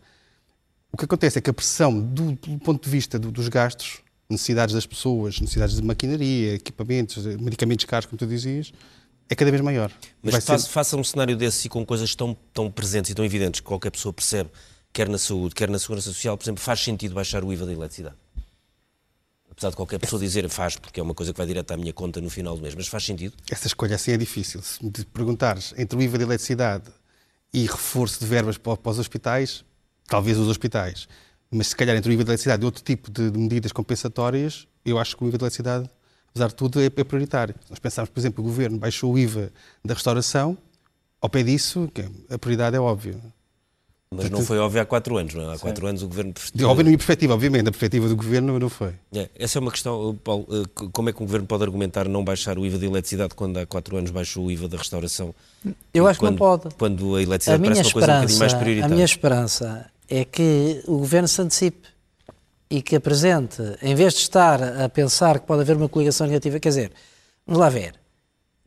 O que acontece é que a pressão, do, do ponto de vista do- dos gastos, necessidades das pessoas, necessidades de maquinaria, equipamentos, medicamentos caros, como tu dizias, é cada vez maior. Mas Vai faça, faça um cenário desse e com coisas tão, tão presentes e tão evidentes que qualquer pessoa percebe, quer na saúde, quer na segurança social, por exemplo, faz sentido baixar o IVA da eletricidade. Apesar de qualquer pessoa dizer faz, porque é uma coisa que vai direto à minha conta no final do mês, mas faz sentido. Essa escolha assim é difícil. Se me perguntares entre o IVA da eletricidade e reforço de verbas para, para os hospitais, talvez os hospitais. Mas se calhar entre o IVA da eletricidade e outro tipo de, de medidas compensatórias, eu acho que o IVA da eletricidade, apesar de tudo, é, é prioritário. Se nós pensarmos, por exemplo, o governo baixou o IVA da restauração, ao pé disso, que a prioridade é óbvia. Mas não foi óbvio há quatro anos, não é? Há quatro anos o governo. De, óbvio, na minha perspectiva, obviamente, a perspectiva do governo não foi. É, essa é uma questão, Paulo. eh, Como é que o governo pode argumentar não baixar o IVA da eletricidade quando há quatro anos baixou o IVA da restauração? Eu acho que não quando- pode. Quando a eletricidade parece uma coisa um bocadinho mais esperança, a prioritária. minha esperança é que o governo se antecipe e que apresente, em vez de estar a pensar que pode haver uma coligação negativa, quer dizer, vamos lá ver,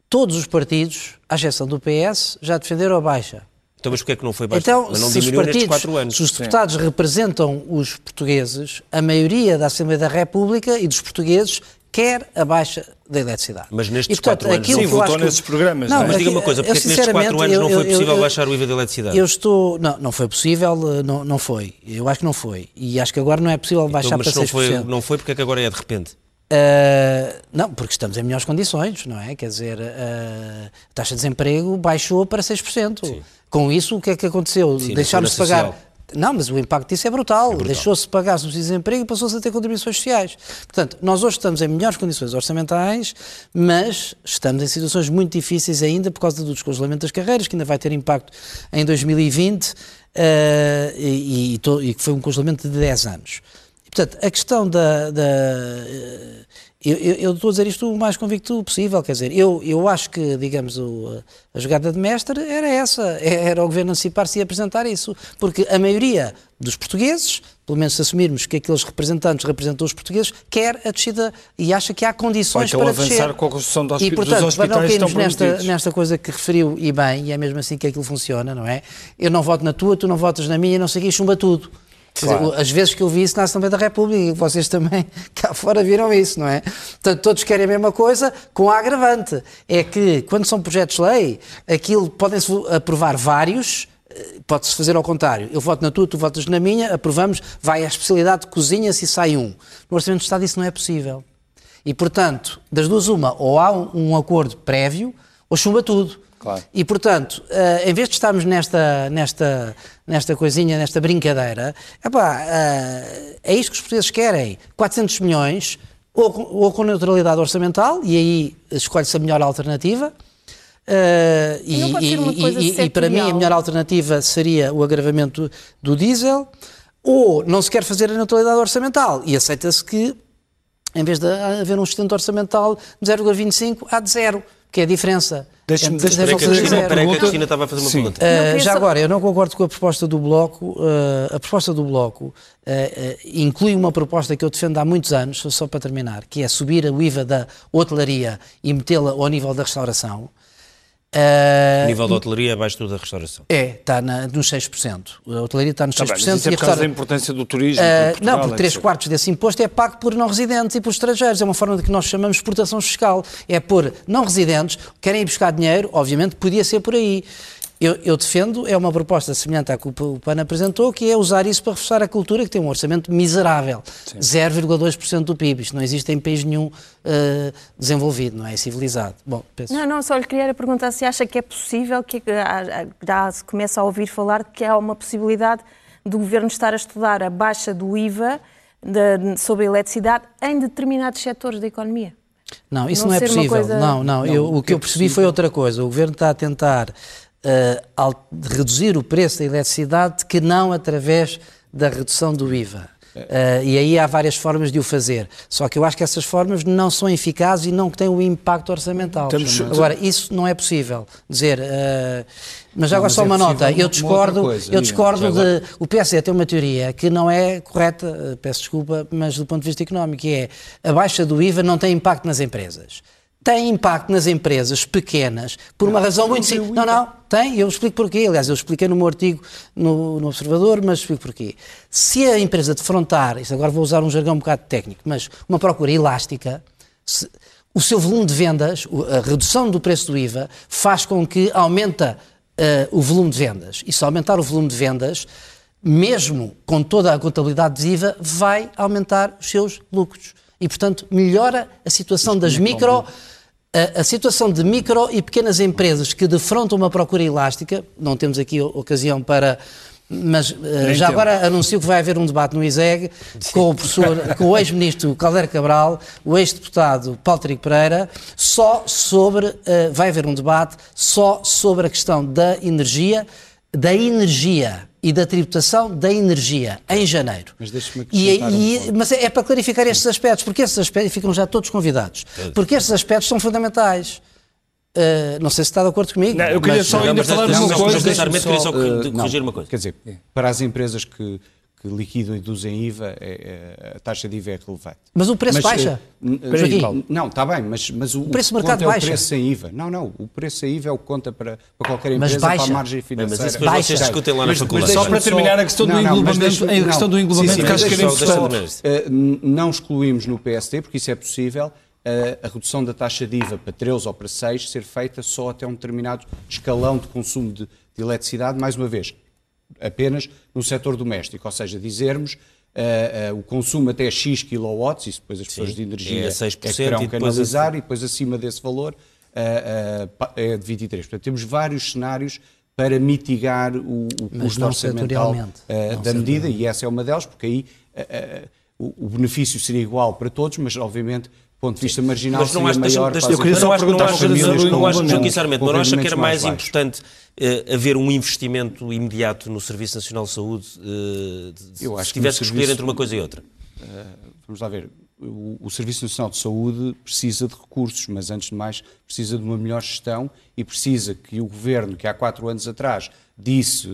todos os partidos, à exceção do PS, já defenderam a baixa. Então, mas porquê é que não foi baixado? Então, mas não se os partidos, quatro anos. se os deputados representam os portugueses, a maioria da Assembleia da República e dos portugueses quer a baixa da eletricidade. Mas nestes E, portanto, quatro anos- Sim, que eu votou que- nesses programas, não é? Mas diga uma coisa, porque eu, é que nestes quatro anos não eu- foi eu- possível eu- baixar o IVA da eletricidade? Eu estou. Não, não foi possível, não, não foi. Eu acho que não foi. E acho que agora não é possível baixar Então, mas para se não 6%. foi, não foi, porque é que agora é de repente? Uh, não, porque estamos em melhores condições, não é? Quer dizer, uh, a taxa de desemprego baixou para 6%. Com isso, o que é que aconteceu? Sim, Deixámos de pagar. Não, mas o impacto disso é brutal. Deixou-se de pagar subsídios de desemprego e passou-se a ter contribuições sociais. Portanto, nós hoje estamos em melhores condições orçamentais, mas estamos em situações muito difíceis ainda por causa do descongelamento das carreiras, que ainda vai ter impacto em 2020 eh, e, que foi um congelamento de 10 anos. Portanto, a questão da. da, eu, eu- eu estou a dizer isto o mais convicto possível, quer dizer, eu, eu acho que, digamos, o- a jogada de mestre era essa, [laughs] era o governo antecipar-se e apresentar isso, porque a maioria dos portugueses, pelo menos se assumirmos que aqueles representantes representam os portugueses, quer a descida e acha que há condições então para avançar descer. com a construção de E, hospi- portanto, dos para não hospitais estão cairmos nesta, nesta coisa que referiu e bem, e é mesmo assim que aquilo funciona, não é? Eu não voto na tua, tu não votas na minha, não sei o quê, chumba tudo. Claro. as vezes que eu vi isso na Assembleia da República, e vocês também [laughs] cá fora viram isso, não é? Portanto, todos querem a mesma coisa, com a agravante. É que, quando são projetos de lei, aquilo podem-se aprovar vários, eh, pode-se fazer ao contrário. Eu voto na tua, tu votas na minha, aprovamos, vai à especialidade de cozinha se sai um. No Orçamento de Estado isso não é possível. E, portanto, das duas uma, ou há um acordo prévio, ou chumba tudo. Claro. E, portanto, eh, em vez de estarmos nesta, nesta, nesta coisinha, nesta brincadeira, epá, eh, é isto que os portugueses querem. 400 milhões, ou, com- ou com neutralidade orçamental, e aí escolhe-se a melhor alternativa. eh, E coisa e- e para mim a melhor alternativa seria o agravamento do diesel, ou não se quer fazer a neutralidade orçamental e aceita-se que em vez de haver um sustento orçamental de 0,25, há de zero, que é a diferença. Deixa-me- entre deixa-me Espera que a 0,25 e Cristina, zero. espera que a Pergunta- Cristina estava a fazer uma Sim. pergunta. Uh, já agora, eu não concordo com a proposta do Bloco. Uh, a proposta do Bloco uh, uh, inclui uma proposta que eu defendo há muitos anos, só- só para terminar, que é subir o IVA da hotelaria e metê-la ao nível da restauração. Uh, O nível da hotelaria é abaixo do da restauração. É, está na, nos 6%. A hotelaria está nos Tá 6% bem, mas isso é e a por causa da importância do turismo. Uh, Portugal, não, porque 3 etc. quartos desse imposto é pago por não residentes e por estrangeiros. É uma forma de que nós chamamos de exportação fiscal. É por não residentes, querem ir buscar dinheiro, obviamente podia ser por aí. Eu, eu, defendo, é uma proposta semelhante à que o PAN apresentou, que é usar isso para reforçar a cultura, que tem um orçamento miserável, 0,2% do PIB. Isto não existe em país nenhum uh, desenvolvido, não é? Civilizado. Bom, penso... Não, não, só lhe queria perguntar se acha que é possível, que já se começa a ouvir falar que há uma possibilidade do governo estar a estudar a baixa do IVA de, sobre a eletricidade em determinados setores da economia. Não, isso não, não é possível. Coisa... Não, não, não, eu, o que eu percebi foi outra coisa. O governo está a tentar uh, reduzir o preço da eletricidade que não através da redução do IVA. Uh, e aí há várias formas de o fazer. Só que eu acho que essas formas não são eficazes e não têm o impacto orçamental. Temos... Agora, isso não é possível dizer. Uh, mas já agora só é uma nota. Eu discordo, coisa, eu discordo de. O PSD tem uma teoria que não é correta, peço desculpa, mas do ponto de vista económico, que é a baixa do IVA não tem impacto nas empresas tem impacto nas empresas pequenas por uma razão muito simples. Não, não, tem, eu explico porquê. Aliás, eu expliquei no meu artigo no, no, Observador, mas explico porquê. Se a empresa defrontar, isto agora vou usar um jargão um bocado técnico, mas uma procura elástica, se, o seu volume de vendas, a redução do preço do IVA, faz com que aumenta uh, o volume de vendas. E se aumentar o volume de vendas, mesmo com toda a contabilidade de IVA, vai aumentar os seus lucros. E, portanto, melhora a situação das micro a, a, situação de micro e pequenas empresas que defrontam uma procura elástica, não temos aqui ocasião para. Mas uh, já agora anuncio que vai haver um debate no ISEG com o professor, com o ex-ministro Caldeira Cabral, o ex-deputado Paulo Trigo Pereira, só sobre, uh, vai haver um debate só sobre a questão da energia, da energia e da tributação da energia em janeiro. Mas deixe-me e, e, Mas é, é, para clarificar estes aspectos, porque estes aspectos ficam já todos convidados, porque estes aspectos são fundamentais. Uh, não sei se está de acordo comigo. Não, eu queria mas, só ainda falar de uma coisa. Queria só uh, corrigir uma coisa. Quer dizer, para as empresas que que liquidam e deduzem IVA, é, é, a taxa de IVA é relevante. Mas o preço mas, baixa? Uh, não, está bem, mas, mas o, o preço do mercado é baixa. o preço sem IVA. Não, não, o preço sem IVA é o que conta para, para qualquer empresa, mas baixa. para a margem financeira. Mas isso depois vocês discutem lá na faculdade. Só para terminar a questão do englobamento, a questão do englobamento que acho que era importante. Não excluímos no PST, porque isso é possível, a redução da taxa de IVA para 3 ou para 6 ser feita só até um determinado escalão de consumo de, de eletricidade, mais uma vez, apenas no setor doméstico, ou seja, dizermos uh, uh, o consumo até X kilowatts, isso depois as pessoas de energia é, 6%, é que terão que analisar, e depois acima desse valor uh, é de 23%. Portanto, temos vários cenários para mitigar o, o custo orçamental da medida, e essa é uma delas, porque aí o, o benefício seria igual para todos, mas obviamente ponto de vista marginal mas não acho, maior deixa, Eu para famílias não acho, Sinceramente, mas não acha que era mais, mais importante uh, haver um investimento imediato no Serviço Nacional de Saúde uh, eu se tivesse que, escolher entre uma coisa e outra? Uh, vamos lá ver. O, o, Serviço Nacional de Saúde precisa de recursos, mas antes de mais precisa de uma melhor gestão e precisa que o Governo, que há quatro anos atrás disse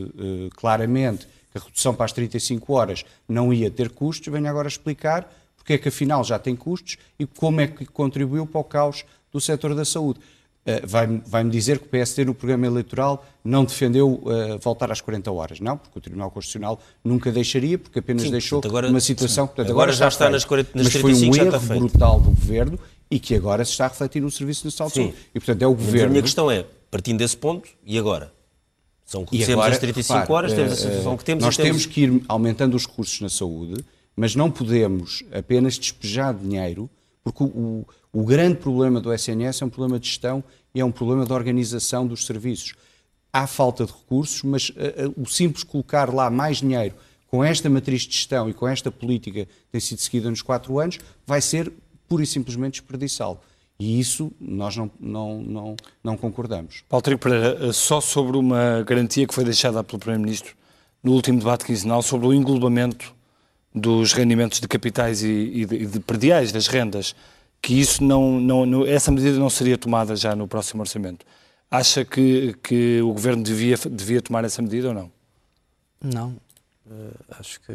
claramente que a redução para as 35 horas não ia ter custos, venha agora explicar porque é que afinal já tem custos e como é que contribuiu para o caos do setor da saúde. Uh, Vai-me vai dizer que o PSD no programa eleitoral não defendeu uh, voltar às 40 horas. Não, porque o Tribunal Constitucional nunca deixaria, porque apenas sim, deixou portanto, agora, uma situação... Portanto, agora, agora, já está, está nas 40, nas Mas 35, foi um erro brutal do Governo e que agora se está a refletir no Serviço Nacional de Saúde. E, portanto, é o Governo... a minha questão é, partindo desse ponto, e agora? São, e agora, as 35 repare, horas, temos a eh, situação que temos... Nós temos... temos que ir aumentando os recursos na saúde mas não podemos apenas despejar dinheiro, porque o, o, grande problema do SNS é um problema de gestão e é um problema de organização dos serviços. Há falta de recursos, mas uh, o simples colocar lá mais dinheiro com esta matriz de gestão e com esta política que tem sido seguida nos quatro anos, vai ser pura e simplesmente desperdiçá-lo. E isso nós não, não, não, não concordamos. Paulo Trigo Pereira, só sobre uma garantia que foi deixada pelo Primeiro-Ministro no último debate quinzenal sobre o englobamento dos rendimentos de capitais e, e, de, e de perdiais das rendas, que isso não, não, não, essa medida não seria tomada já no próximo orçamento. Acha que, que o governo devia, devia tomar essa medida ou não? Não. Uh, acho que.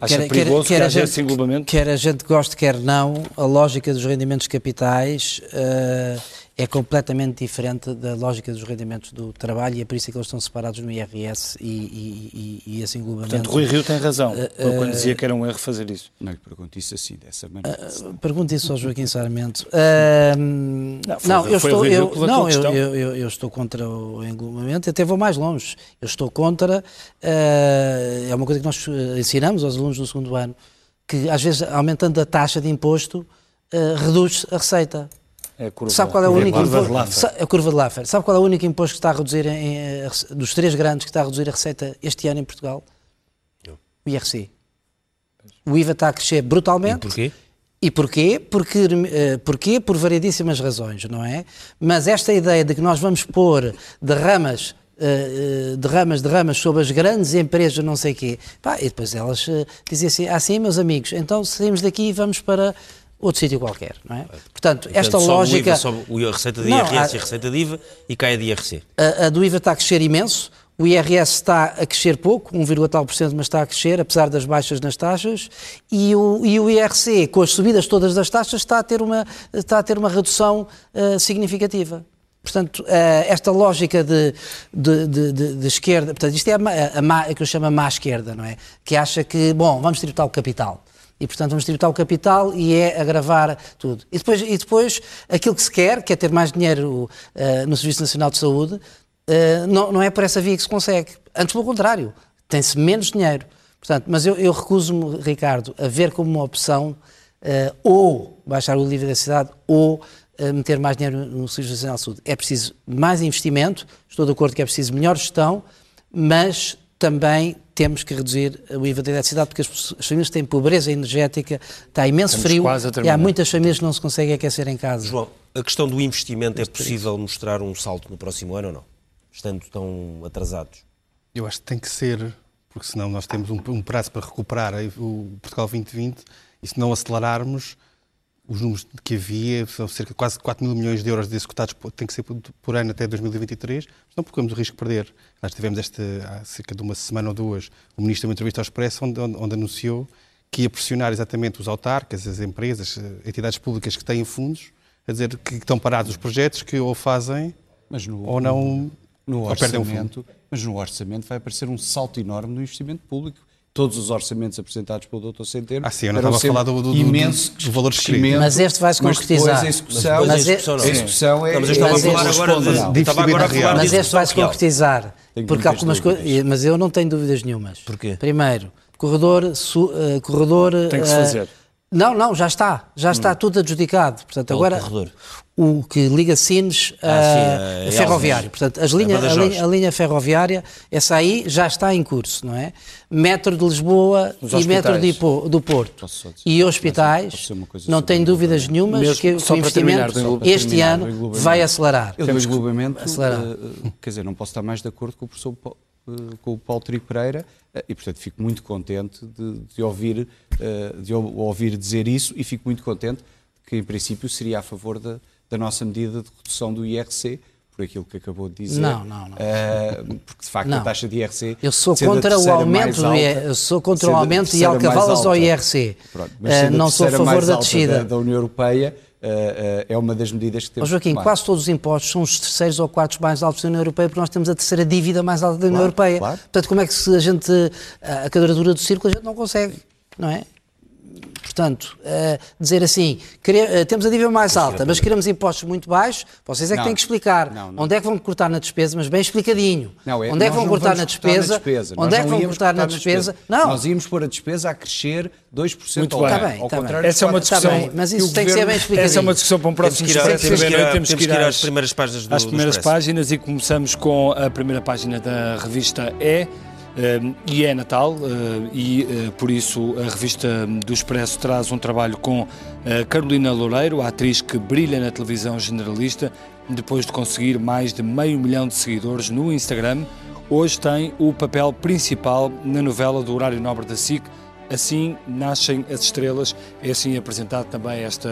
Acha quer, perigoso quer, quer que haja esse englobamento? Quer a gente goste, quer não, a lógica dos rendimentos capitais uh, é completamente diferente da lógica dos rendimentos do trabalho e é por isso que eles estão separados no IRS e, e, e, e esse englobamento. Portanto, Rui Rio tem razão uh, uh, quando dizia que era um erro fazer isso. Não lhe pergunto isso assim, dessa maneira. Uh, pergunto isso ao Joaquim [laughs] Sarmento. Uh, não, não, eu estou, eu, não eu, eu, eu, eu, estou contra o englobamento, até vou mais longe. Eu estou contra, é uma coisa que nós ensinamos aos alunos do segundo ano, que às vezes aumentando a taxa de imposto uh, reduz a receita. É a curva, Sabe qual é o único imposto? A curva de Laffer. Sabe qual é o único imposto que está a reduzir, em, eh, dos três grandes, que está a reduzir a receita este ano em Portugal? O IRC. O IVA está a crescer brutalmente. E porquê? E porquê? Porque, uh, porquê? Por variedíssimas razões, não é? Mas esta ideia de que nós vamos pôr derramas uh, derramas, derramas sobre as grandes empresas, não sei o quê. Pá, e depois elas dizem assim, ah sim, meus amigos, então saímos daqui e vamos para outro sítio qualquer, não é? Portanto, Portanto esta lógica... Sobe o IVA, sobe a receita de IRS não, a, e a receita de IVA e cai a de IRC. A, a do IVA está a crescer imenso, o IRS está a crescer pouco, 1, tal por cento, mas está a crescer, apesar das baixas nas taxas, e o, e o IRC, com as subidas todas das taxas, está a ter uma, está a ter uma redução uh, significativa. Portanto, eh, esta lógica de, de, de, de, esquerda, portanto, isto é a, a, a, que eu chamo a má esquerda, não é? Que acha que, bom, vamos tributar o capital. E, portanto, vamos tributar o capital e é agravar tudo. E depois, e depois aquilo que se quer, que é ter mais dinheiro uh, no Serviço Nacional de Saúde, uh, não, não é por essa via que se consegue. Antes, pelo contrário, tem-se menos dinheiro. Portanto, mas eu, eu recuso-me, Ricardo, a ver como uma opção uh, ou baixar o livre da cidade ou meter mais dinheiro no Serviço Nacional de Saúde. É preciso mais investimento, estou de acordo que é preciso melhor gestão, mas também temos que reduzir o IVA da eletricidade porque as, famílias têm pobreza energética, está imenso Estamos frio e há muitas famílias que não se conseguem aquecer em casa. João, a questão do investimento é possível mostrar um salto no próximo ano ou não? Estando tão atrasados? Eu acho que tem que ser, porque senão nós temos um, um prazo para recuperar o Portugal 2020 e se não acelerarmos os números que havia, são cerca de quase 4 mil milhões de euros executados, tem que ser por, ano até 2023, não corremos o risco de perder. Nós tivemos esta, há cerca de uma semana ou duas, o Ministro uma entrevista ao Expresso, onde, onde, anunciou que ia pressionar exatamente os autarcas, as empresas, entidades públicas que têm fundos, a dizer que estão parados os projetos, que ou fazem no, ou não... No orçamento, mas no orçamento vai aparecer um salto enorme no investimento público todos os orçamentos apresentados pelo Dr. Centeno. Ah, sim, eu não estava a falar do, do, imenso do, do valor escrito. Mas este vai se concretizar. Mas a execução, mas a execução. A execução é. Mas eu estava a falar agora de, estava agora a falar Mas este vai se concretizar. Porque algumas coisas. Mas eu não tenho dúvidas nenhumas. Porquê? Primeiro, corredor. Su, uh, corredor Tem que se fazer. Uh, não, não, já está. Já está hum. tudo adjudicado. Portanto, agora. Corredor? O que liga Sines ah, a, a ferroviário. Portanto, as linha, a, linha, a, linha, ferroviária, essa aí já está em curso, não é? Metro de Lisboa Os e hospitais. metro de, do Porto. E hospitais, não tenho dúvidas nenhumas Mesmo, que o investimento terminar, este ano vai acelerar. Eu do englobamento, acelerar. Uh, quer dizer, não posso estar mais de acordo com o professor com o Paulo Trigo Pereira eh, e, portanto, fico muito contente de, de ouvir, eh, de ouvir dizer isso e fico muito contente que, em princípio, seria a favor da, da nossa medida de redução do IRC, por aquilo que acabou de dizer. Não, não, não. Uh, porque de facto não. a taxa de IRC. Eu sou contra o aumento IRC, eu sou contra o aumento e alcavalas ao IRC. Pronto, uh, não sou a favor da descida. Da, da União Europeia. Uh, é uma das medidas que temos oh, Joaquim, quase todos os impostos são os terceiros ou quartos mais altos da União Europeia porque nós temos a terceira dívida mais alta da União claro, Europeia. Claro. Portanto, como é que se a gente, a quadratura do círculo, a gente não consegue, não é? Portanto, uh, dizer assim, querer, uh, temos a dívida mais alta, mas queremos impostos muito baixos, vocês é que não, têm que explicar não, não. onde é que vão cortar na despesa, mas bem explicadinho. Não, é, onde é que vão cortar na despesa? na despesa? Onde é que vão cortar na despesa? Não. Nós íamos pôr a despesa a crescer 2% muito ao ano. Tá ao tá contrário essa é uma discussão, bem, mas isso tem que ser bem [laughs] explicado. Essa é uma discussão para um próximo temos que ir, temos que ir às primeiras páginas do Às primeiras páginas e começamos com a primeira página da revista E e é Natal e eh, por isso a revista do Expresso traz um trabalho com Carolina Loureiro, a atriz que brilha na televisão generalista, depois de conseguir mais de meio milhão de seguidores no Instagram. Hoje tem o papel principal na novela do Horário Nobre da SIC, Assim nascem as estrelas, é assim apresentado também esta,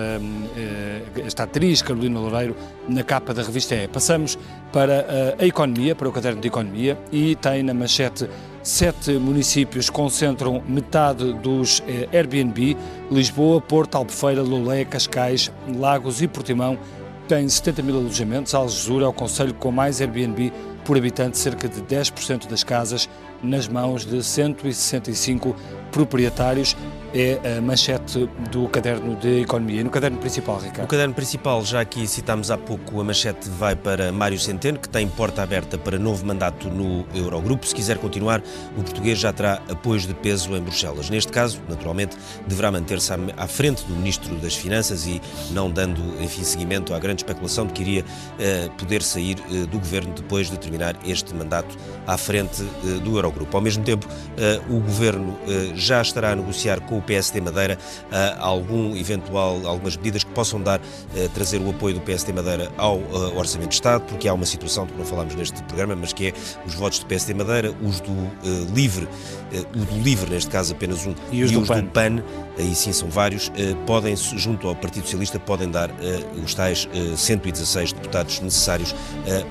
eh, esta atriz, Carolina Loureiro, na capa da revista E. Passamos para eh, a economia, para o caderno de economia, e tem na manchete sete municípios concentram metade dos eh, Airbnb, Lisboa, Porto, Albufeira, Lolé, Cascais, Lagos e Portimão tem 70 mil alojamentos. Algesur é o conselho com mais Airbnb por habitante, cerca de 10% das casas nas mãos de 165 proprietários é a manchete do caderno de economia. E no caderno principal, Ricardo? No caderno principal, já aqui citámos há pouco, a manchete vai para Mário Centeno, que tem porta aberta para novo mandato no Eurogrupo. Se quiser continuar, o português já terá apoios de peso em Bruxelas. Neste caso, naturalmente, deverá manter-se à frente do Ministro das Finanças e não dando, enfim, seguimento à grande especulação de que iria uh, poder sair uh, do governo depois de terminar este mandato à frente uh, do Eurogrupo. Ao mesmo tempo, o governo já estará a negociar com o PSD Madeira algum eventual, algumas medidas que possam dar, trazer o apoio do PSD Madeira ao Orçamento de Estado, porque há uma situação de que não falámos neste programa, mas que é os votos do PSD Madeira, os do Livre, o do Livre, neste caso apenas um, e os, e do, os PAN. do PAN, aí sim são vários, podem, junto ao Partido Socialista, podem dar os tais 116 deputados necessários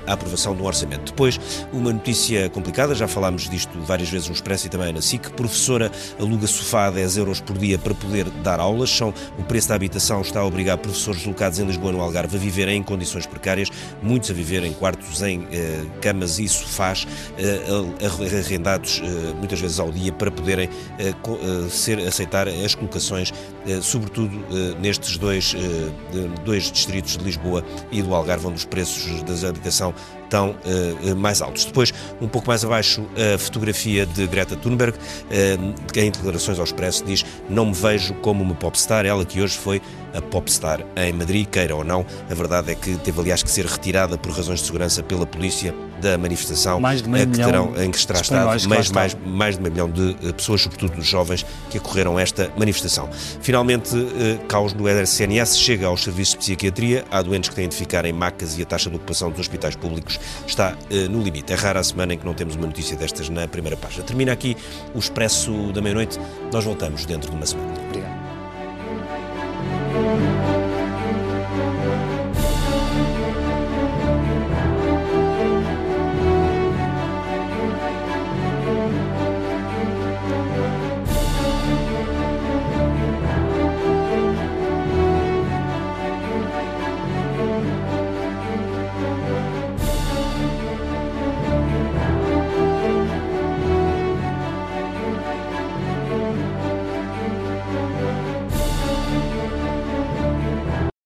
à aprovação do orçamento. Depois, uma notícia complicada, já falámos disto várias vezes no Expresso e também na SIC, professora aluga sofá a 10 euros por dia para poder dar aulas, são, o preço da habitação está a obrigar professores locados em Lisboa no Algarve a viver em condições precárias, muitos a viver em quartos em eh, camas e sofás eh, arrendados eh, muitas vezes ao dia para poderem ser, aceitar as colocações, sobretudo nestes dois, dois distritos de Lisboa e do Algarve, onde os preços da habitação estão uh, mais altos. Depois, um pouco mais abaixo, a fotografia de Greta Thunberg, uh, em declarações ao Expresso, diz: Não me vejo como uma popstar, ela que hoje foi a popstar em Madrid, queira ou não. A verdade é que teve, aliás, que ser retirada por razões de segurança pela polícia da manifestação mais de meio que terão, em que estará estado mais, mais, mais de meio milhão de pessoas, sobretudo jovens, que acorreram a esta manifestação. Finalmente, uh, caos no SNS chega aos serviços de psiquiatria. Há doentes que têm de ficar em macas e a taxa de ocupação dos hospitais públicos está uh, no limite. É rara a semana em que não temos uma notícia destas na primeira página. Termina aqui o Expresso da Meia-Noite. Nós voltamos dentro de uma semana.